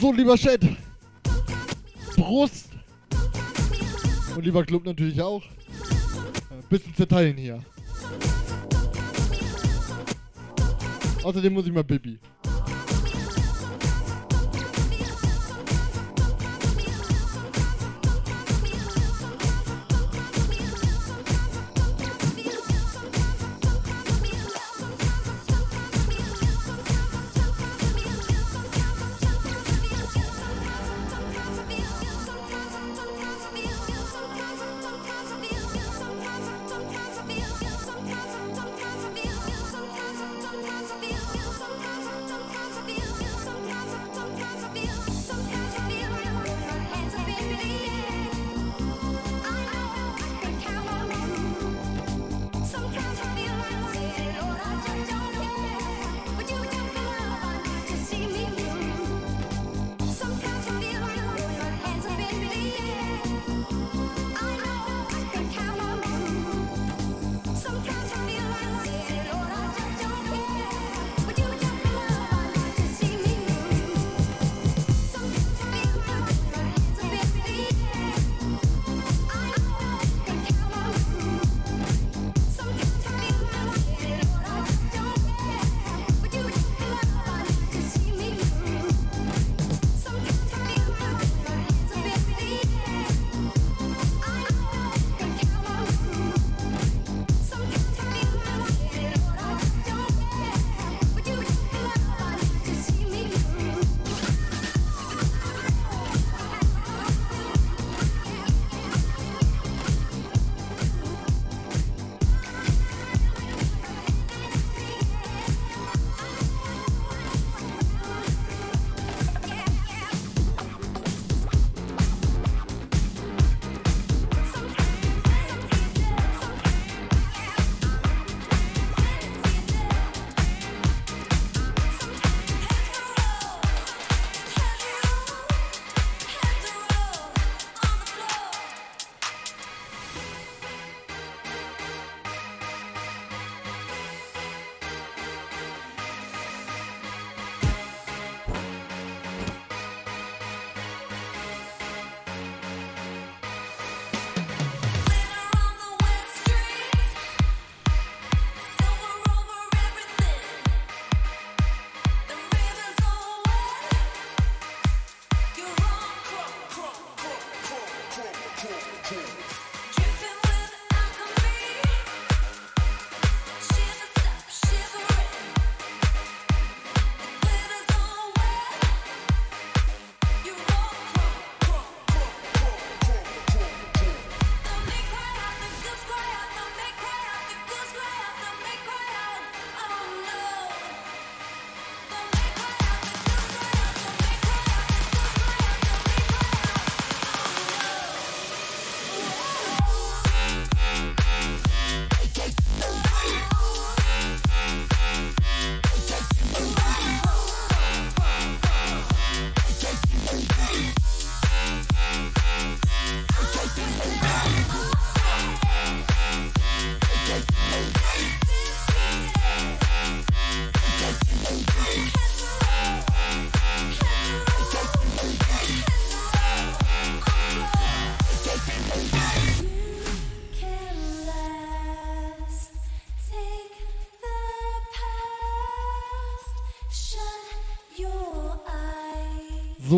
So, lieber Chat. Prost. Und lieber Club natürlich auch. Äh, Bisschen zerteilen hier. Außerdem muss ich mal Bibi.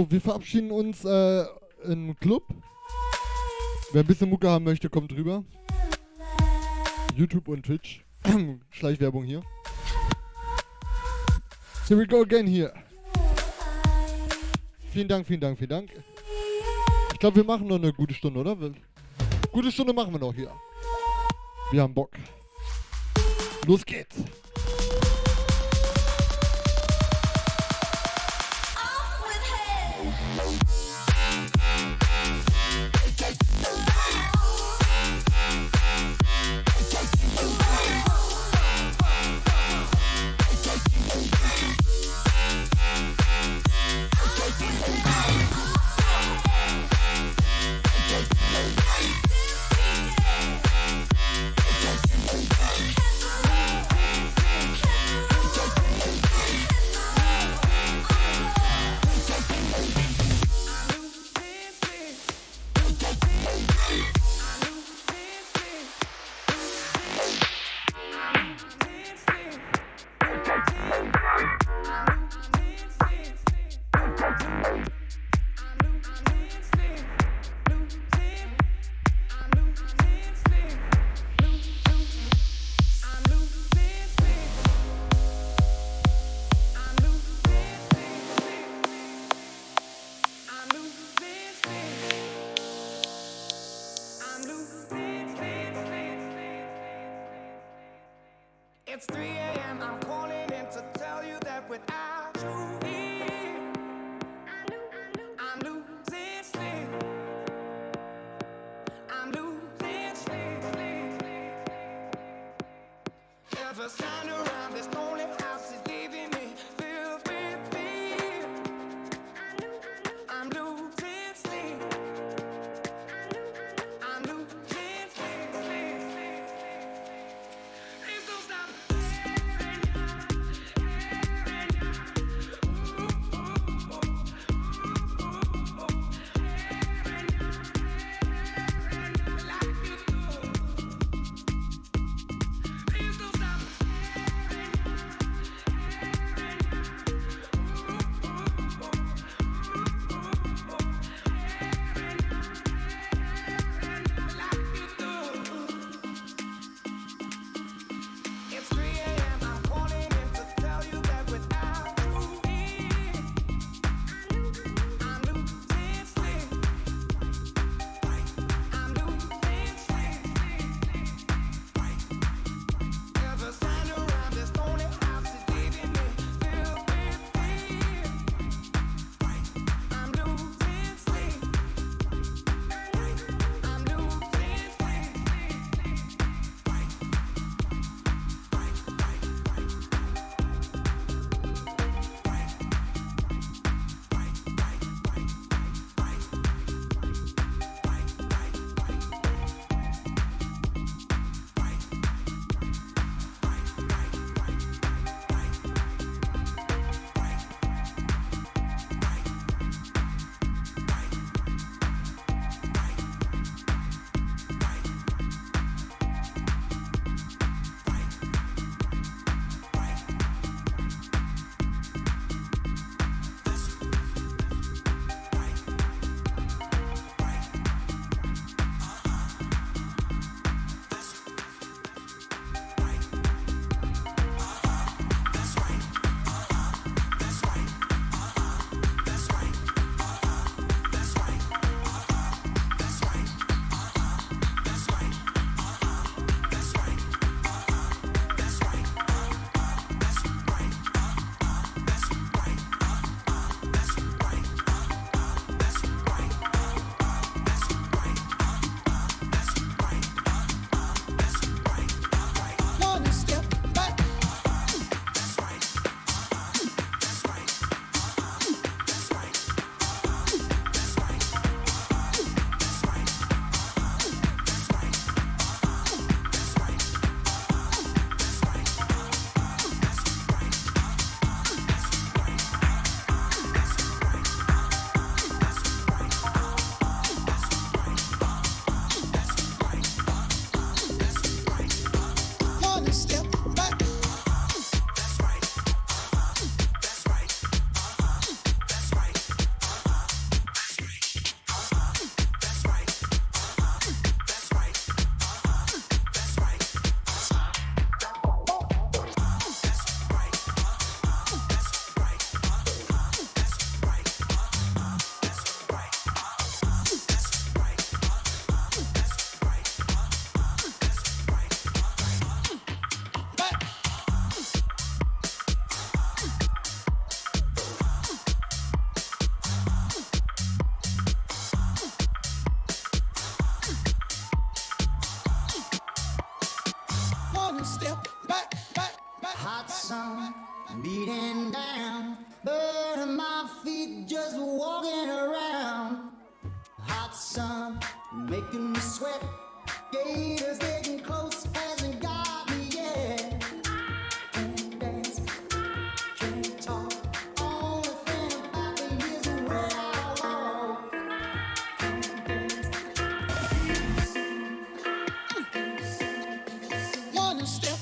So, wir verabschieden uns äh, im Club. Wer ein bisschen Mucke haben möchte, kommt rüber. YouTube und Twitch. (clears throat) Schleichwerbung hier. Here we go again hier. Vielen Dank, vielen Dank, vielen Dank. Ich glaube, wir machen noch eine gute Stunde, oder? Gute Stunde machen wir noch hier. Wir haben Bock. Los geht's. Step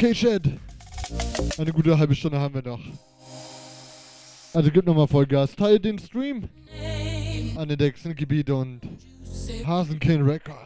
Location. Eine gute halbe Stunde haben wir noch. Also gib nochmal Vollgas. Teile den Stream an den Gebiet und Hasenkin Records.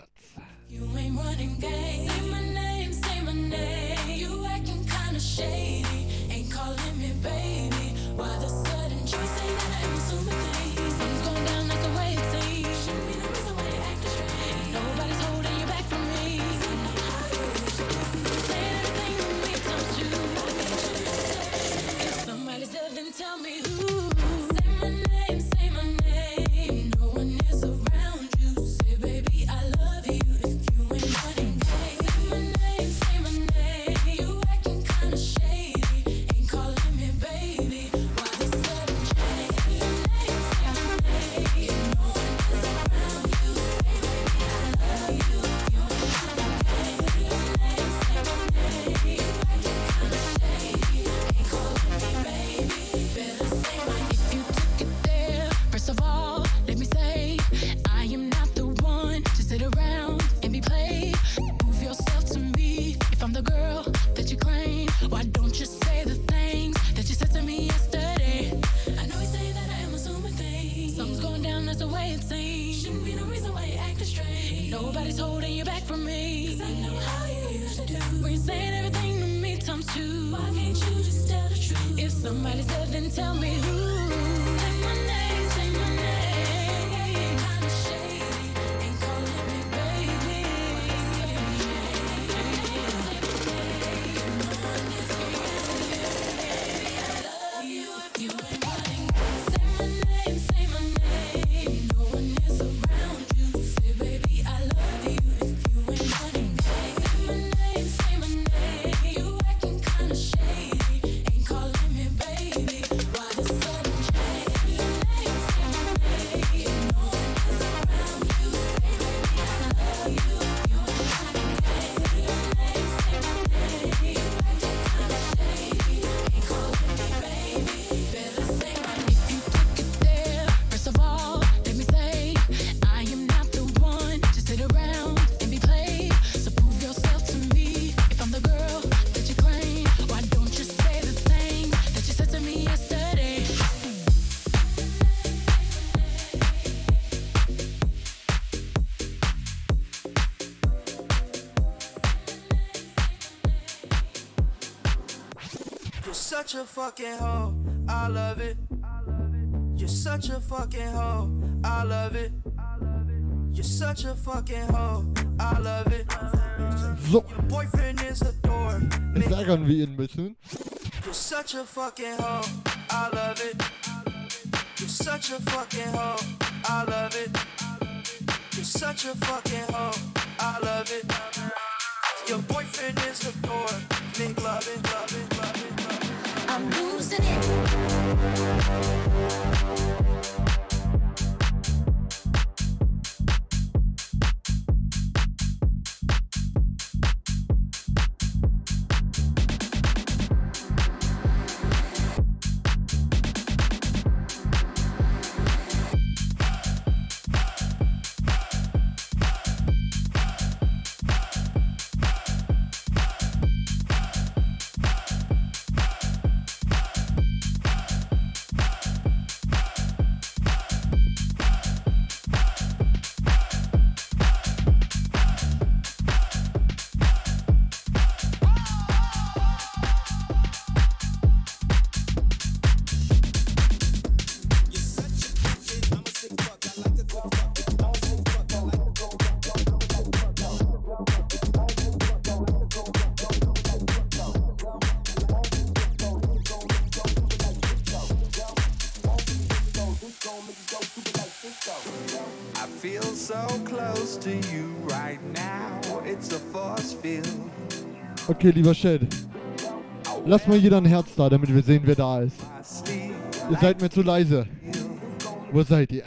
fucking hoe. I love it. You're such a fucking hoe. I love it. You're such a fucking hoe. I love it. So. Your boyfriend is a dork. Ich sage an wie in bisschen. You're such a fucking hoe. I love it. You're such a fucking hoe. I love it. You're such a fucking hoe. I love it. Your boyfriend is a dork. Nick love it, love it. I'm losing it. Okay, lieber Shed. Lass mal jeder ein Herz da, damit wir sehen, wer da ist. Ihr seid mir zu leise. Wo seid ihr?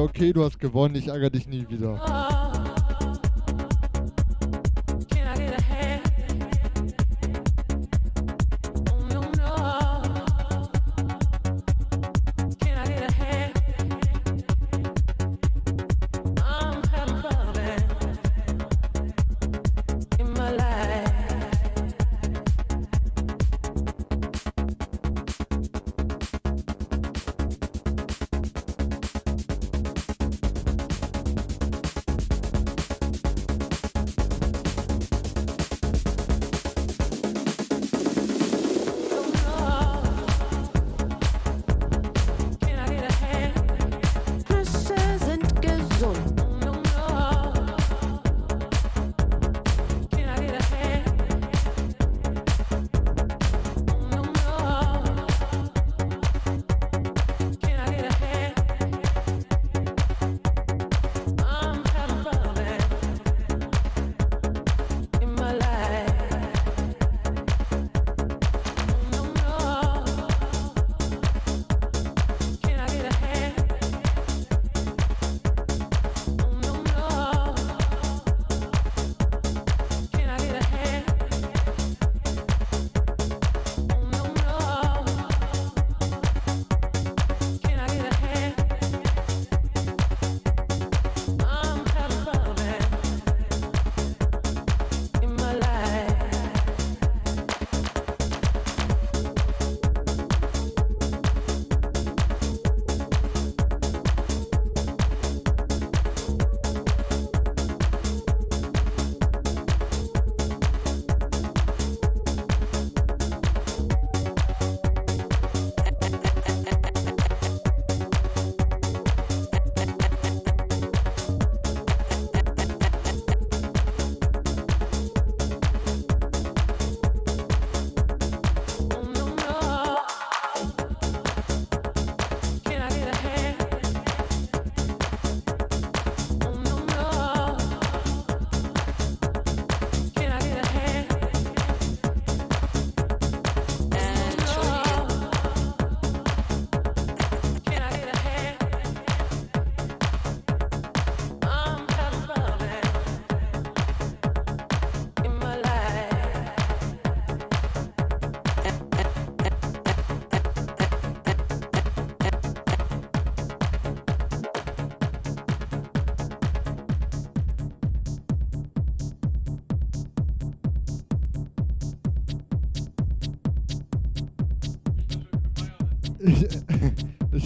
Okay, du hast gewonnen, ich ärgere dich nie wieder.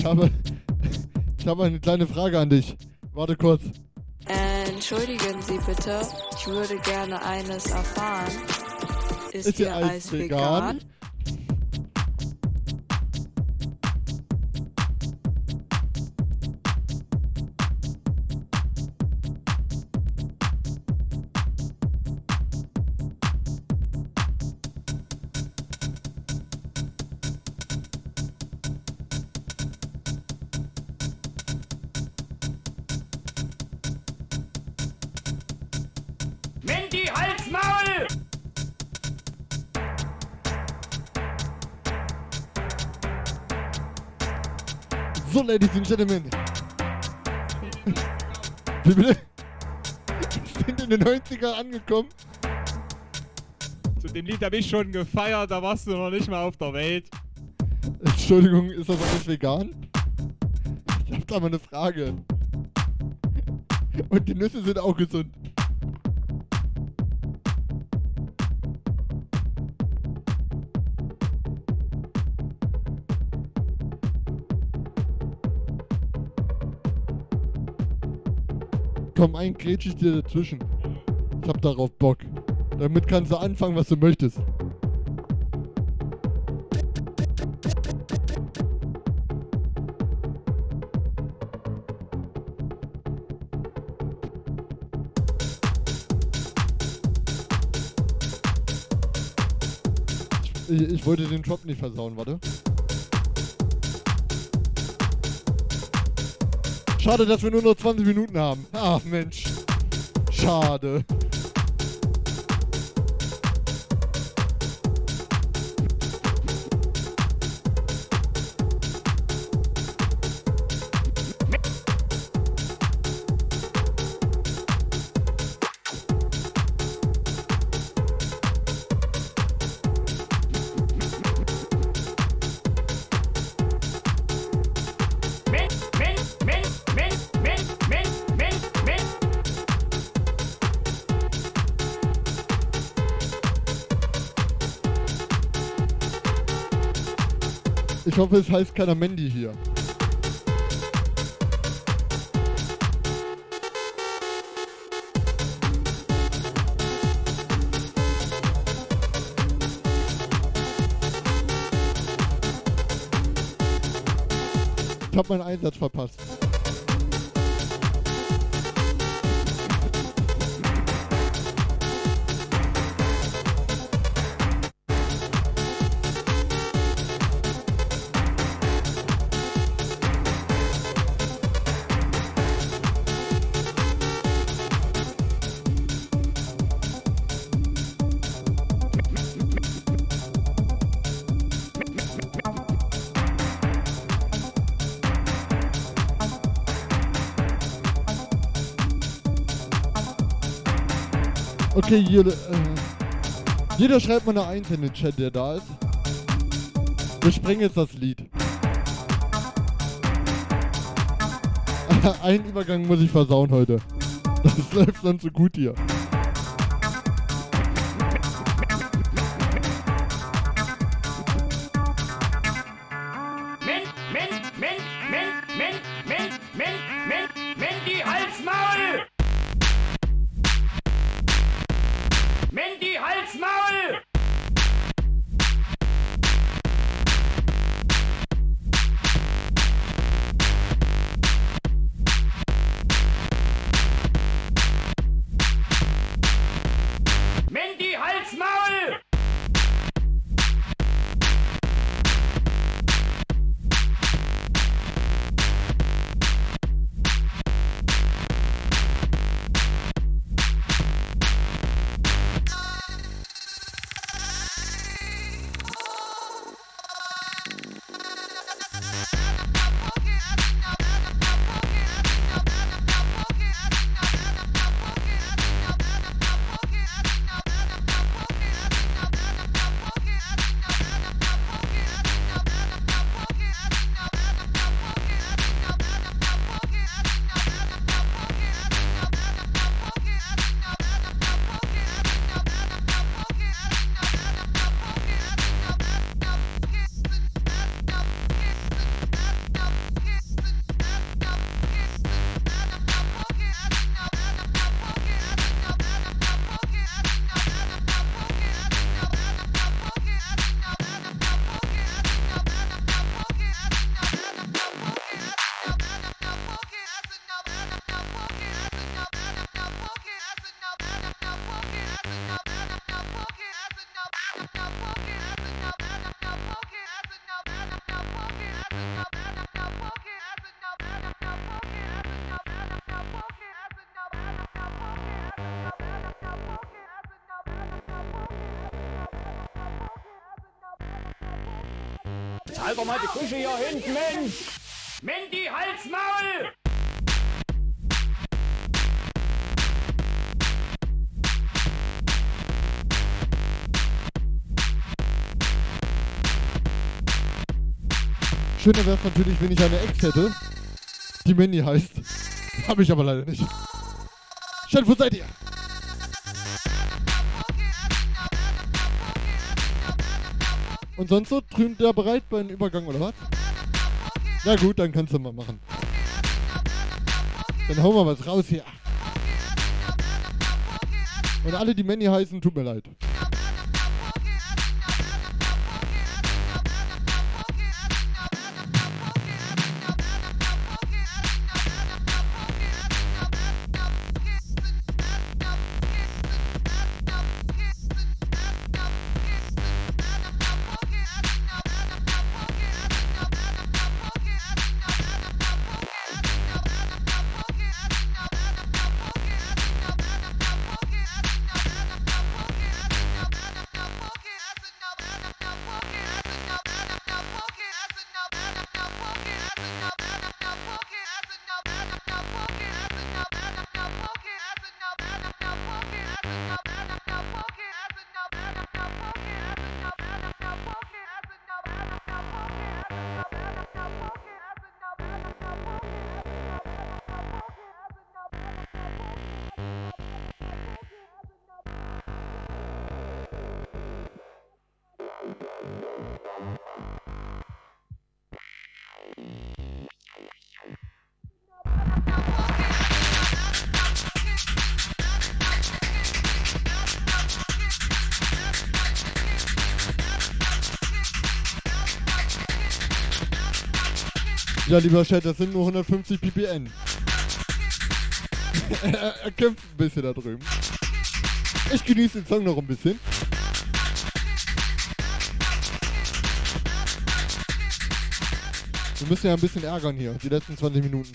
Ich habe. Ich habe eine kleine Frage an dich. Warte kurz. Entschuldigen Sie bitte, ich würde gerne eines erfahren. Ist, Ist Ihr Eis vegan? vegan? Ladies and Gentlemen. Wie bitte? Sind in den 90er angekommen. Zu dem Lied habe ich schon gefeiert, da warst du noch nicht mal auf der Welt. Entschuldigung, ist das alles vegan? Ich hab da mal eine Frage. Und die Nüsse sind auch gesund. Komm, ein grätsch ich dir dazwischen. Ich hab darauf Bock. Damit kannst du anfangen, was du möchtest. Ich, ich wollte den Drop nicht versauen, warte. Schade, dass wir nur noch 20 Minuten haben. Ach Mensch. Schade. Hoffe, es heißt keiner Mandy hier. Ich hab meinen Einsatz verpasst. Okay, jede, äh, jeder schreibt mal eine Eins in den Chat, der da ist. Wir sprengen jetzt das Lied. (laughs) Einen Übergang muss ich versauen heute. Das (laughs) läuft dann so gut hier. Schöner wäre natürlich, wenn ich eine Ex hätte, die Mandy heißt. Habe ich aber leider nicht. Stell, wo seid ihr? Und sonst so? Drüben der bereit beim Übergang oder was? Na gut, dann kannst du mal machen. Dann hauen wir was raus hier. Und alle, die Manny heißen, tut mir leid. Ja, lieber Chat, das sind nur 150 ppn. er, er kämpft ein bisschen da drüben. Ich genieße den Song noch ein bisschen. Wir müssen ja ein bisschen ärgern hier, die letzten 20 Minuten.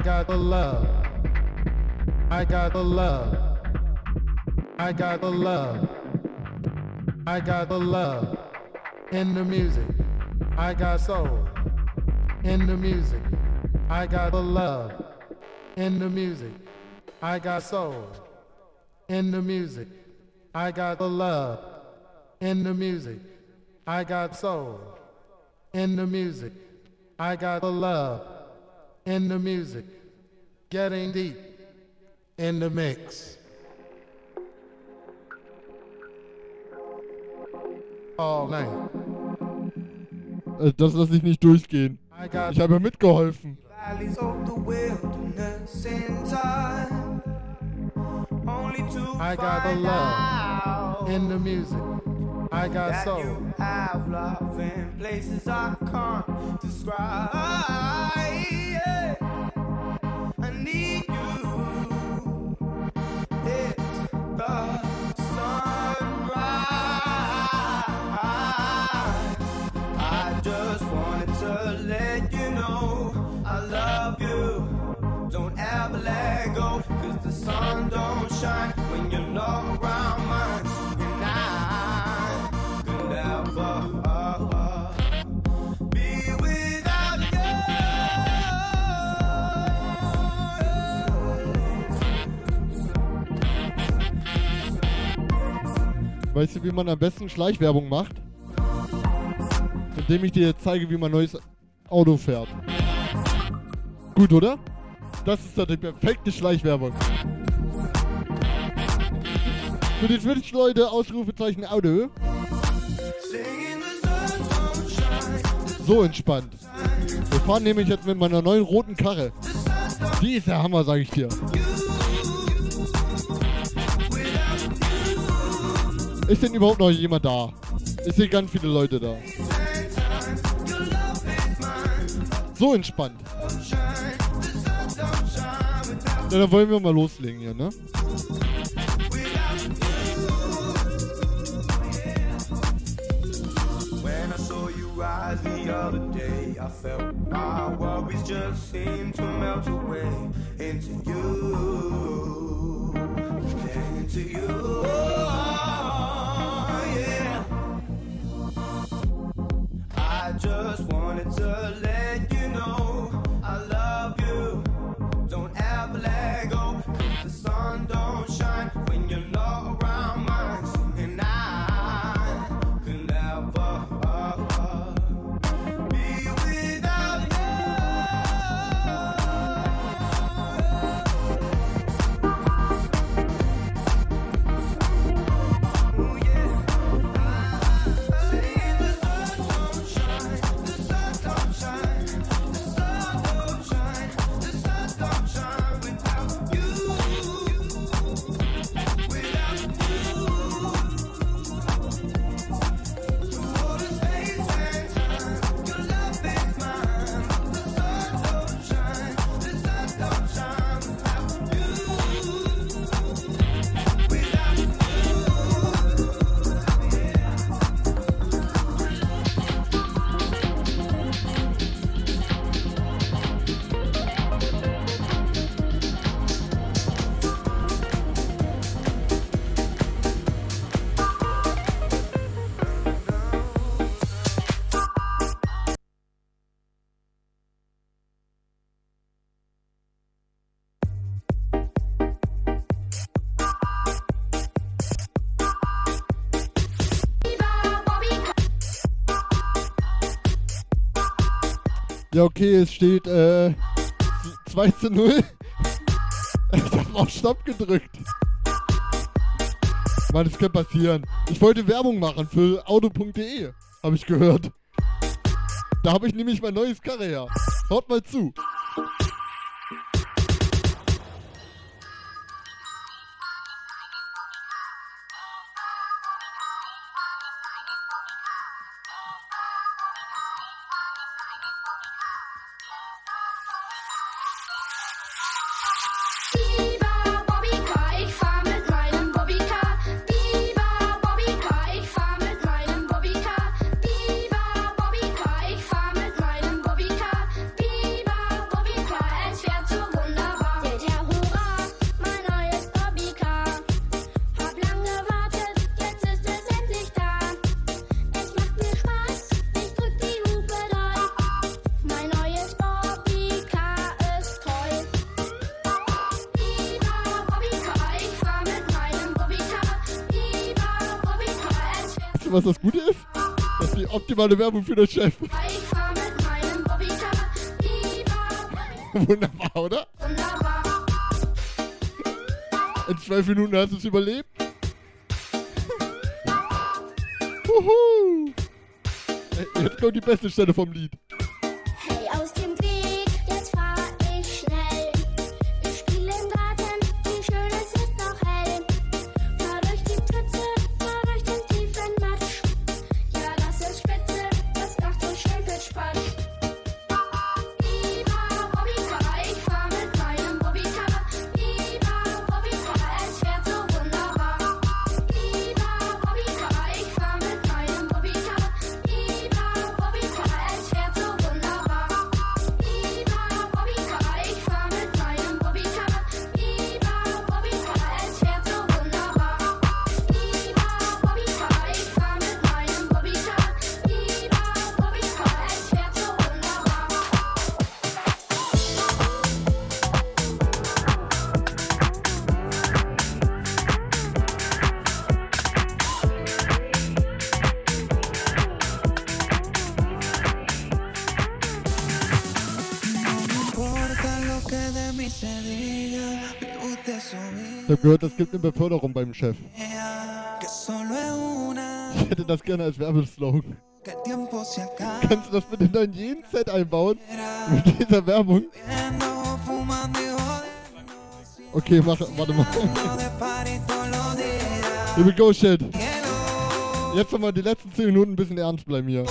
Got the love. I got the love. I got the love. I got the love in the music. I got soul in the music. I got the love in the music. I got soul in the music. I got the love in the music. I got soul in the music. I got the love in the music. Getting deep in the mix. All night. Äh, Das lasse ich nicht durchgehen. Ich habe ja mitgeholfen. I got the love in the music. I got soul. Love in places I can't describe. Yeah. Weißt du, wie man am besten Schleichwerbung macht? Indem ich dir jetzt zeige, wie man neues Auto fährt. Gut, oder? Das ist doch die perfekte Schleichwerbung. Für die Twitch-Leute Ausrufezeichen Auto. So entspannt. Wir fahren nämlich jetzt mit meiner neuen roten Karre. Die ist der Hammer, sag ich dir. Ist denn überhaupt noch jemand da? Ich sehe ganz viele Leute da. So entspannt. Ja, dann wollen wir mal loslegen hier, ne? Rise the other day, I felt my worries just seemed to melt away into you, into you. I just wanted to let you know Ja, okay, es steht äh, 2 zu 0. Ich hab auf Stopp gedrückt. Mann, das kann passieren. Ich wollte Werbung machen für auto.de, habe ich gehört. Da habe ich nämlich mein neues Karre her. Haut mal zu. Optimale Werbung für den Chef. Wunderbar, oder? wunderbar. In zwölf Minuten hast du es überlebt. Huhu. Ey, Jetzt kommt die beste Stelle vom Lied. Habe gehört, es gibt eine Beförderung beim Chef. Ich hätte das gerne als Werbeslogan. Kannst du das bitte in dein jeden Set einbauen? Mit dieser Werbung? Okay, mach, warte mal. Here we go, shit. Jetzt nochmal die letzten 10 Minuten ein bisschen ernst bleiben hier.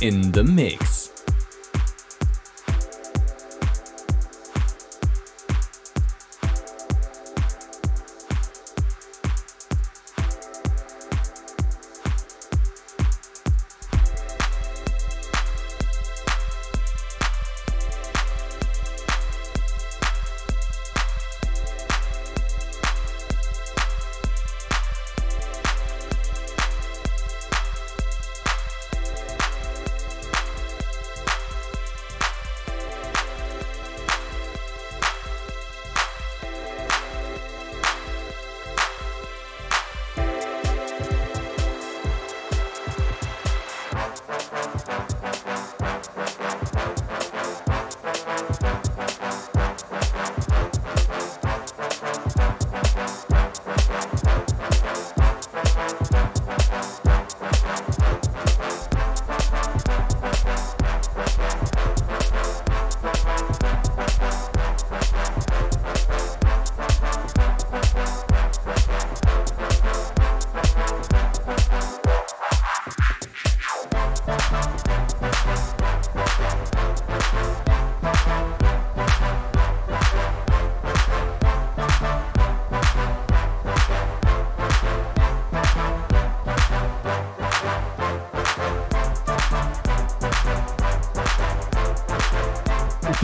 In the Mix.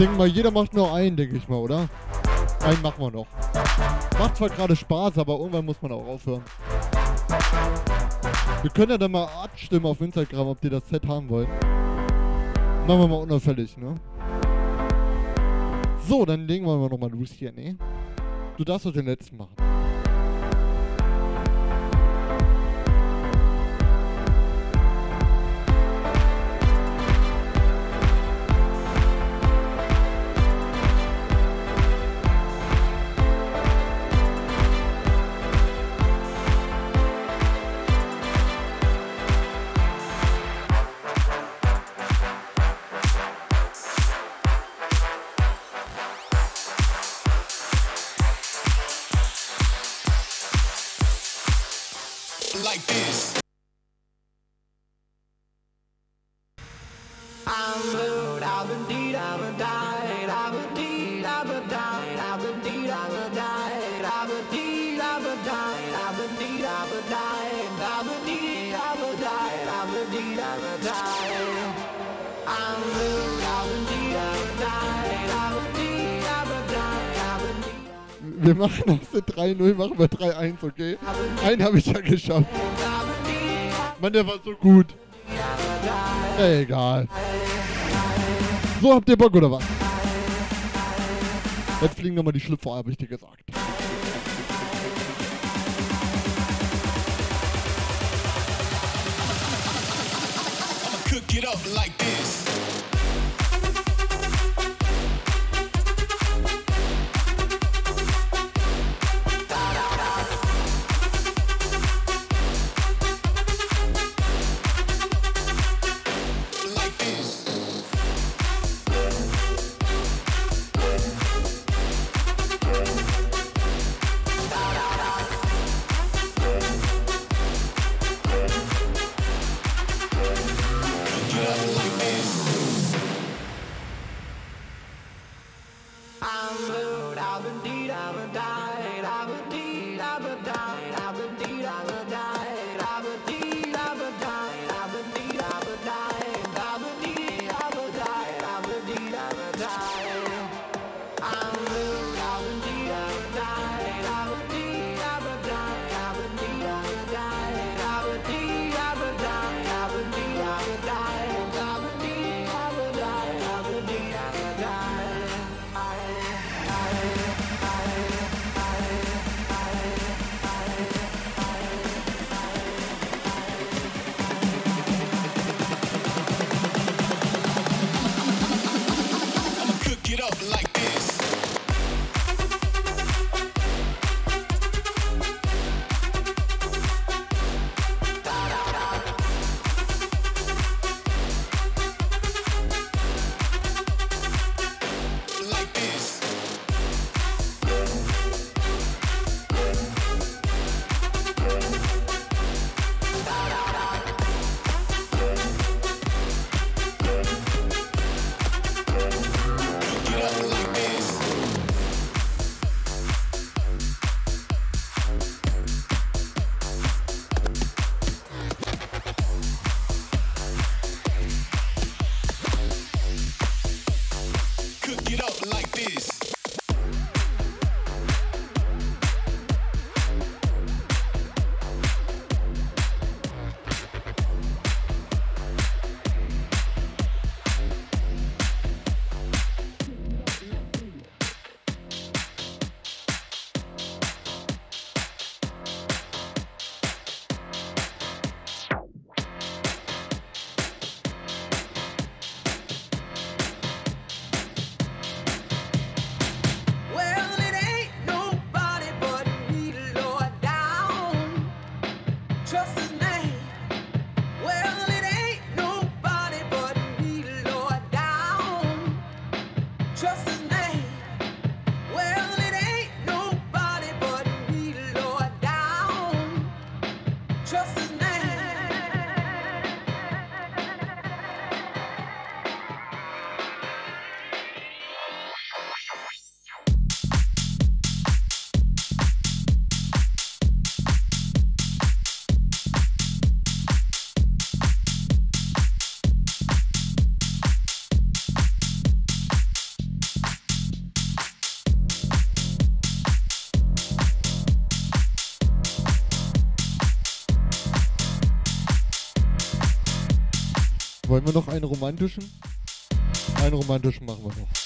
denke mal, jeder macht nur einen, denke ich mal, oder? Einen machen wir noch. Macht zwar gerade Spaß, aber irgendwann muss man auch aufhören. Wir können ja dann mal abstimmen auf Instagram, ob die das Set haben wollen. Machen wir mal unauffällig, ne? So, dann legen wir mal nochmal los hier, ne? Du darfst doch den letzten machen. habe ich ja geschafft. Mann, der war so gut. Ja, egal. So, habt ihr Bock oder was? Jetzt fliegen nochmal die Schlüpfer, habe ich dir gesagt. Cook it up like this. Wir noch einen romantischen? Einen romantischen machen wir noch.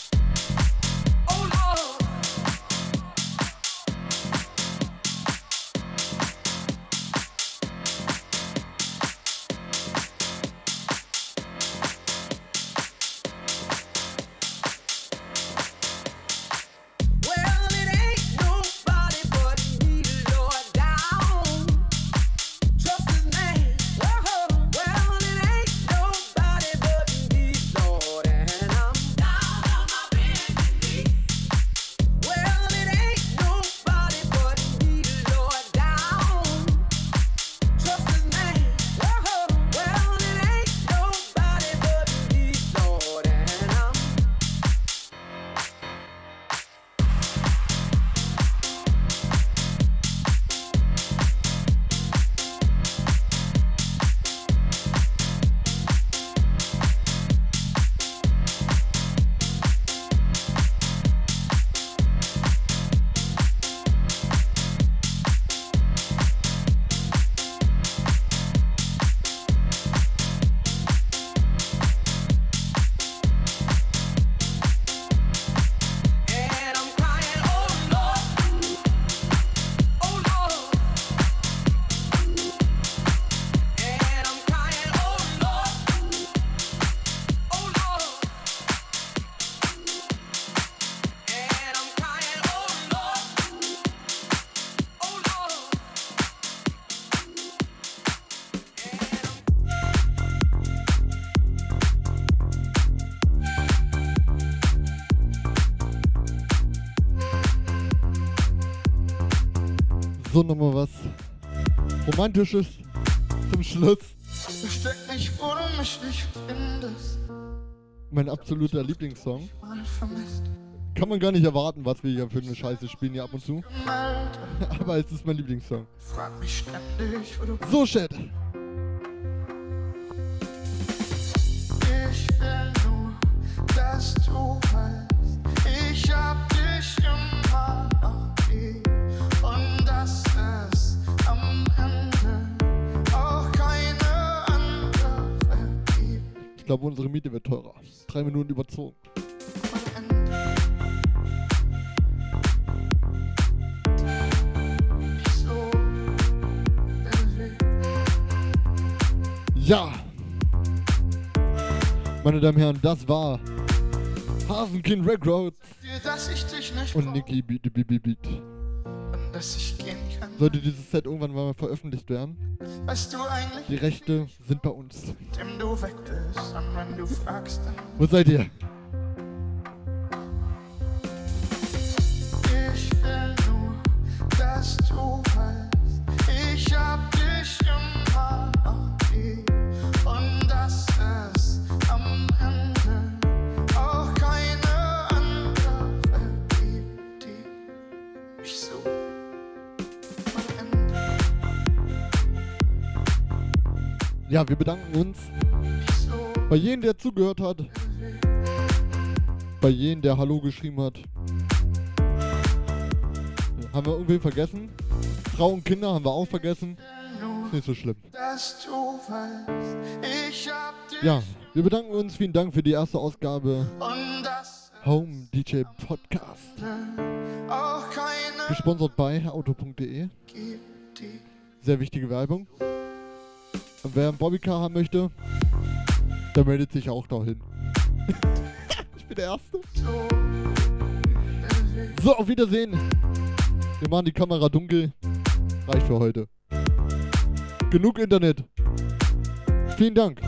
Romantisches zum Schluss. Versteck mich, wo du mich nicht findest. Mein absoluter Lieblingssong. Kann man gar nicht erwarten, was wir hier für eine Scheiße spielen hier ab und zu. Aber es ist mein Lieblingssong. Frag mich ständig, wo du So, Chat. Ich will nur, dass du weißt, ich hab dich immer noch lieb. Glaube, unsere Miete wird teurer. Drei Minuten überzogen. Ja. Meine Damen und Herren, das war Hasenkind Records Dir, dass ich dich nicht und Niki Beat Beat Beat und dass ich. Sollte dieses Set irgendwann mal veröffentlicht werden, Weißt du eigentlich, die Rechte sind bei uns. dem du weg bist? Und wenn du fragst, dann Wo seid ihr? Ich will nur, dass du weißt, ich hab dich immer noch lieb. Und dass es Ja, wir bedanken uns bei jedem, der zugehört hat. Bei jedem, der Hallo geschrieben hat. Haben wir irgendwie vergessen? Frau und Kinder haben wir auch vergessen. Ist nicht so schlimm. Ja, wir bedanken uns. Vielen Dank für die erste Ausgabe Home DJ Podcast. Gesponsert bei die Sehr wichtige Werbung. Wer ein Bobbycar haben möchte, der meldet sich auch dahin. (laughs) ich bin der Erste. So, auf Wiedersehen. Wir machen die Kamera dunkel. Reicht für heute. Genug Internet. Vielen Dank.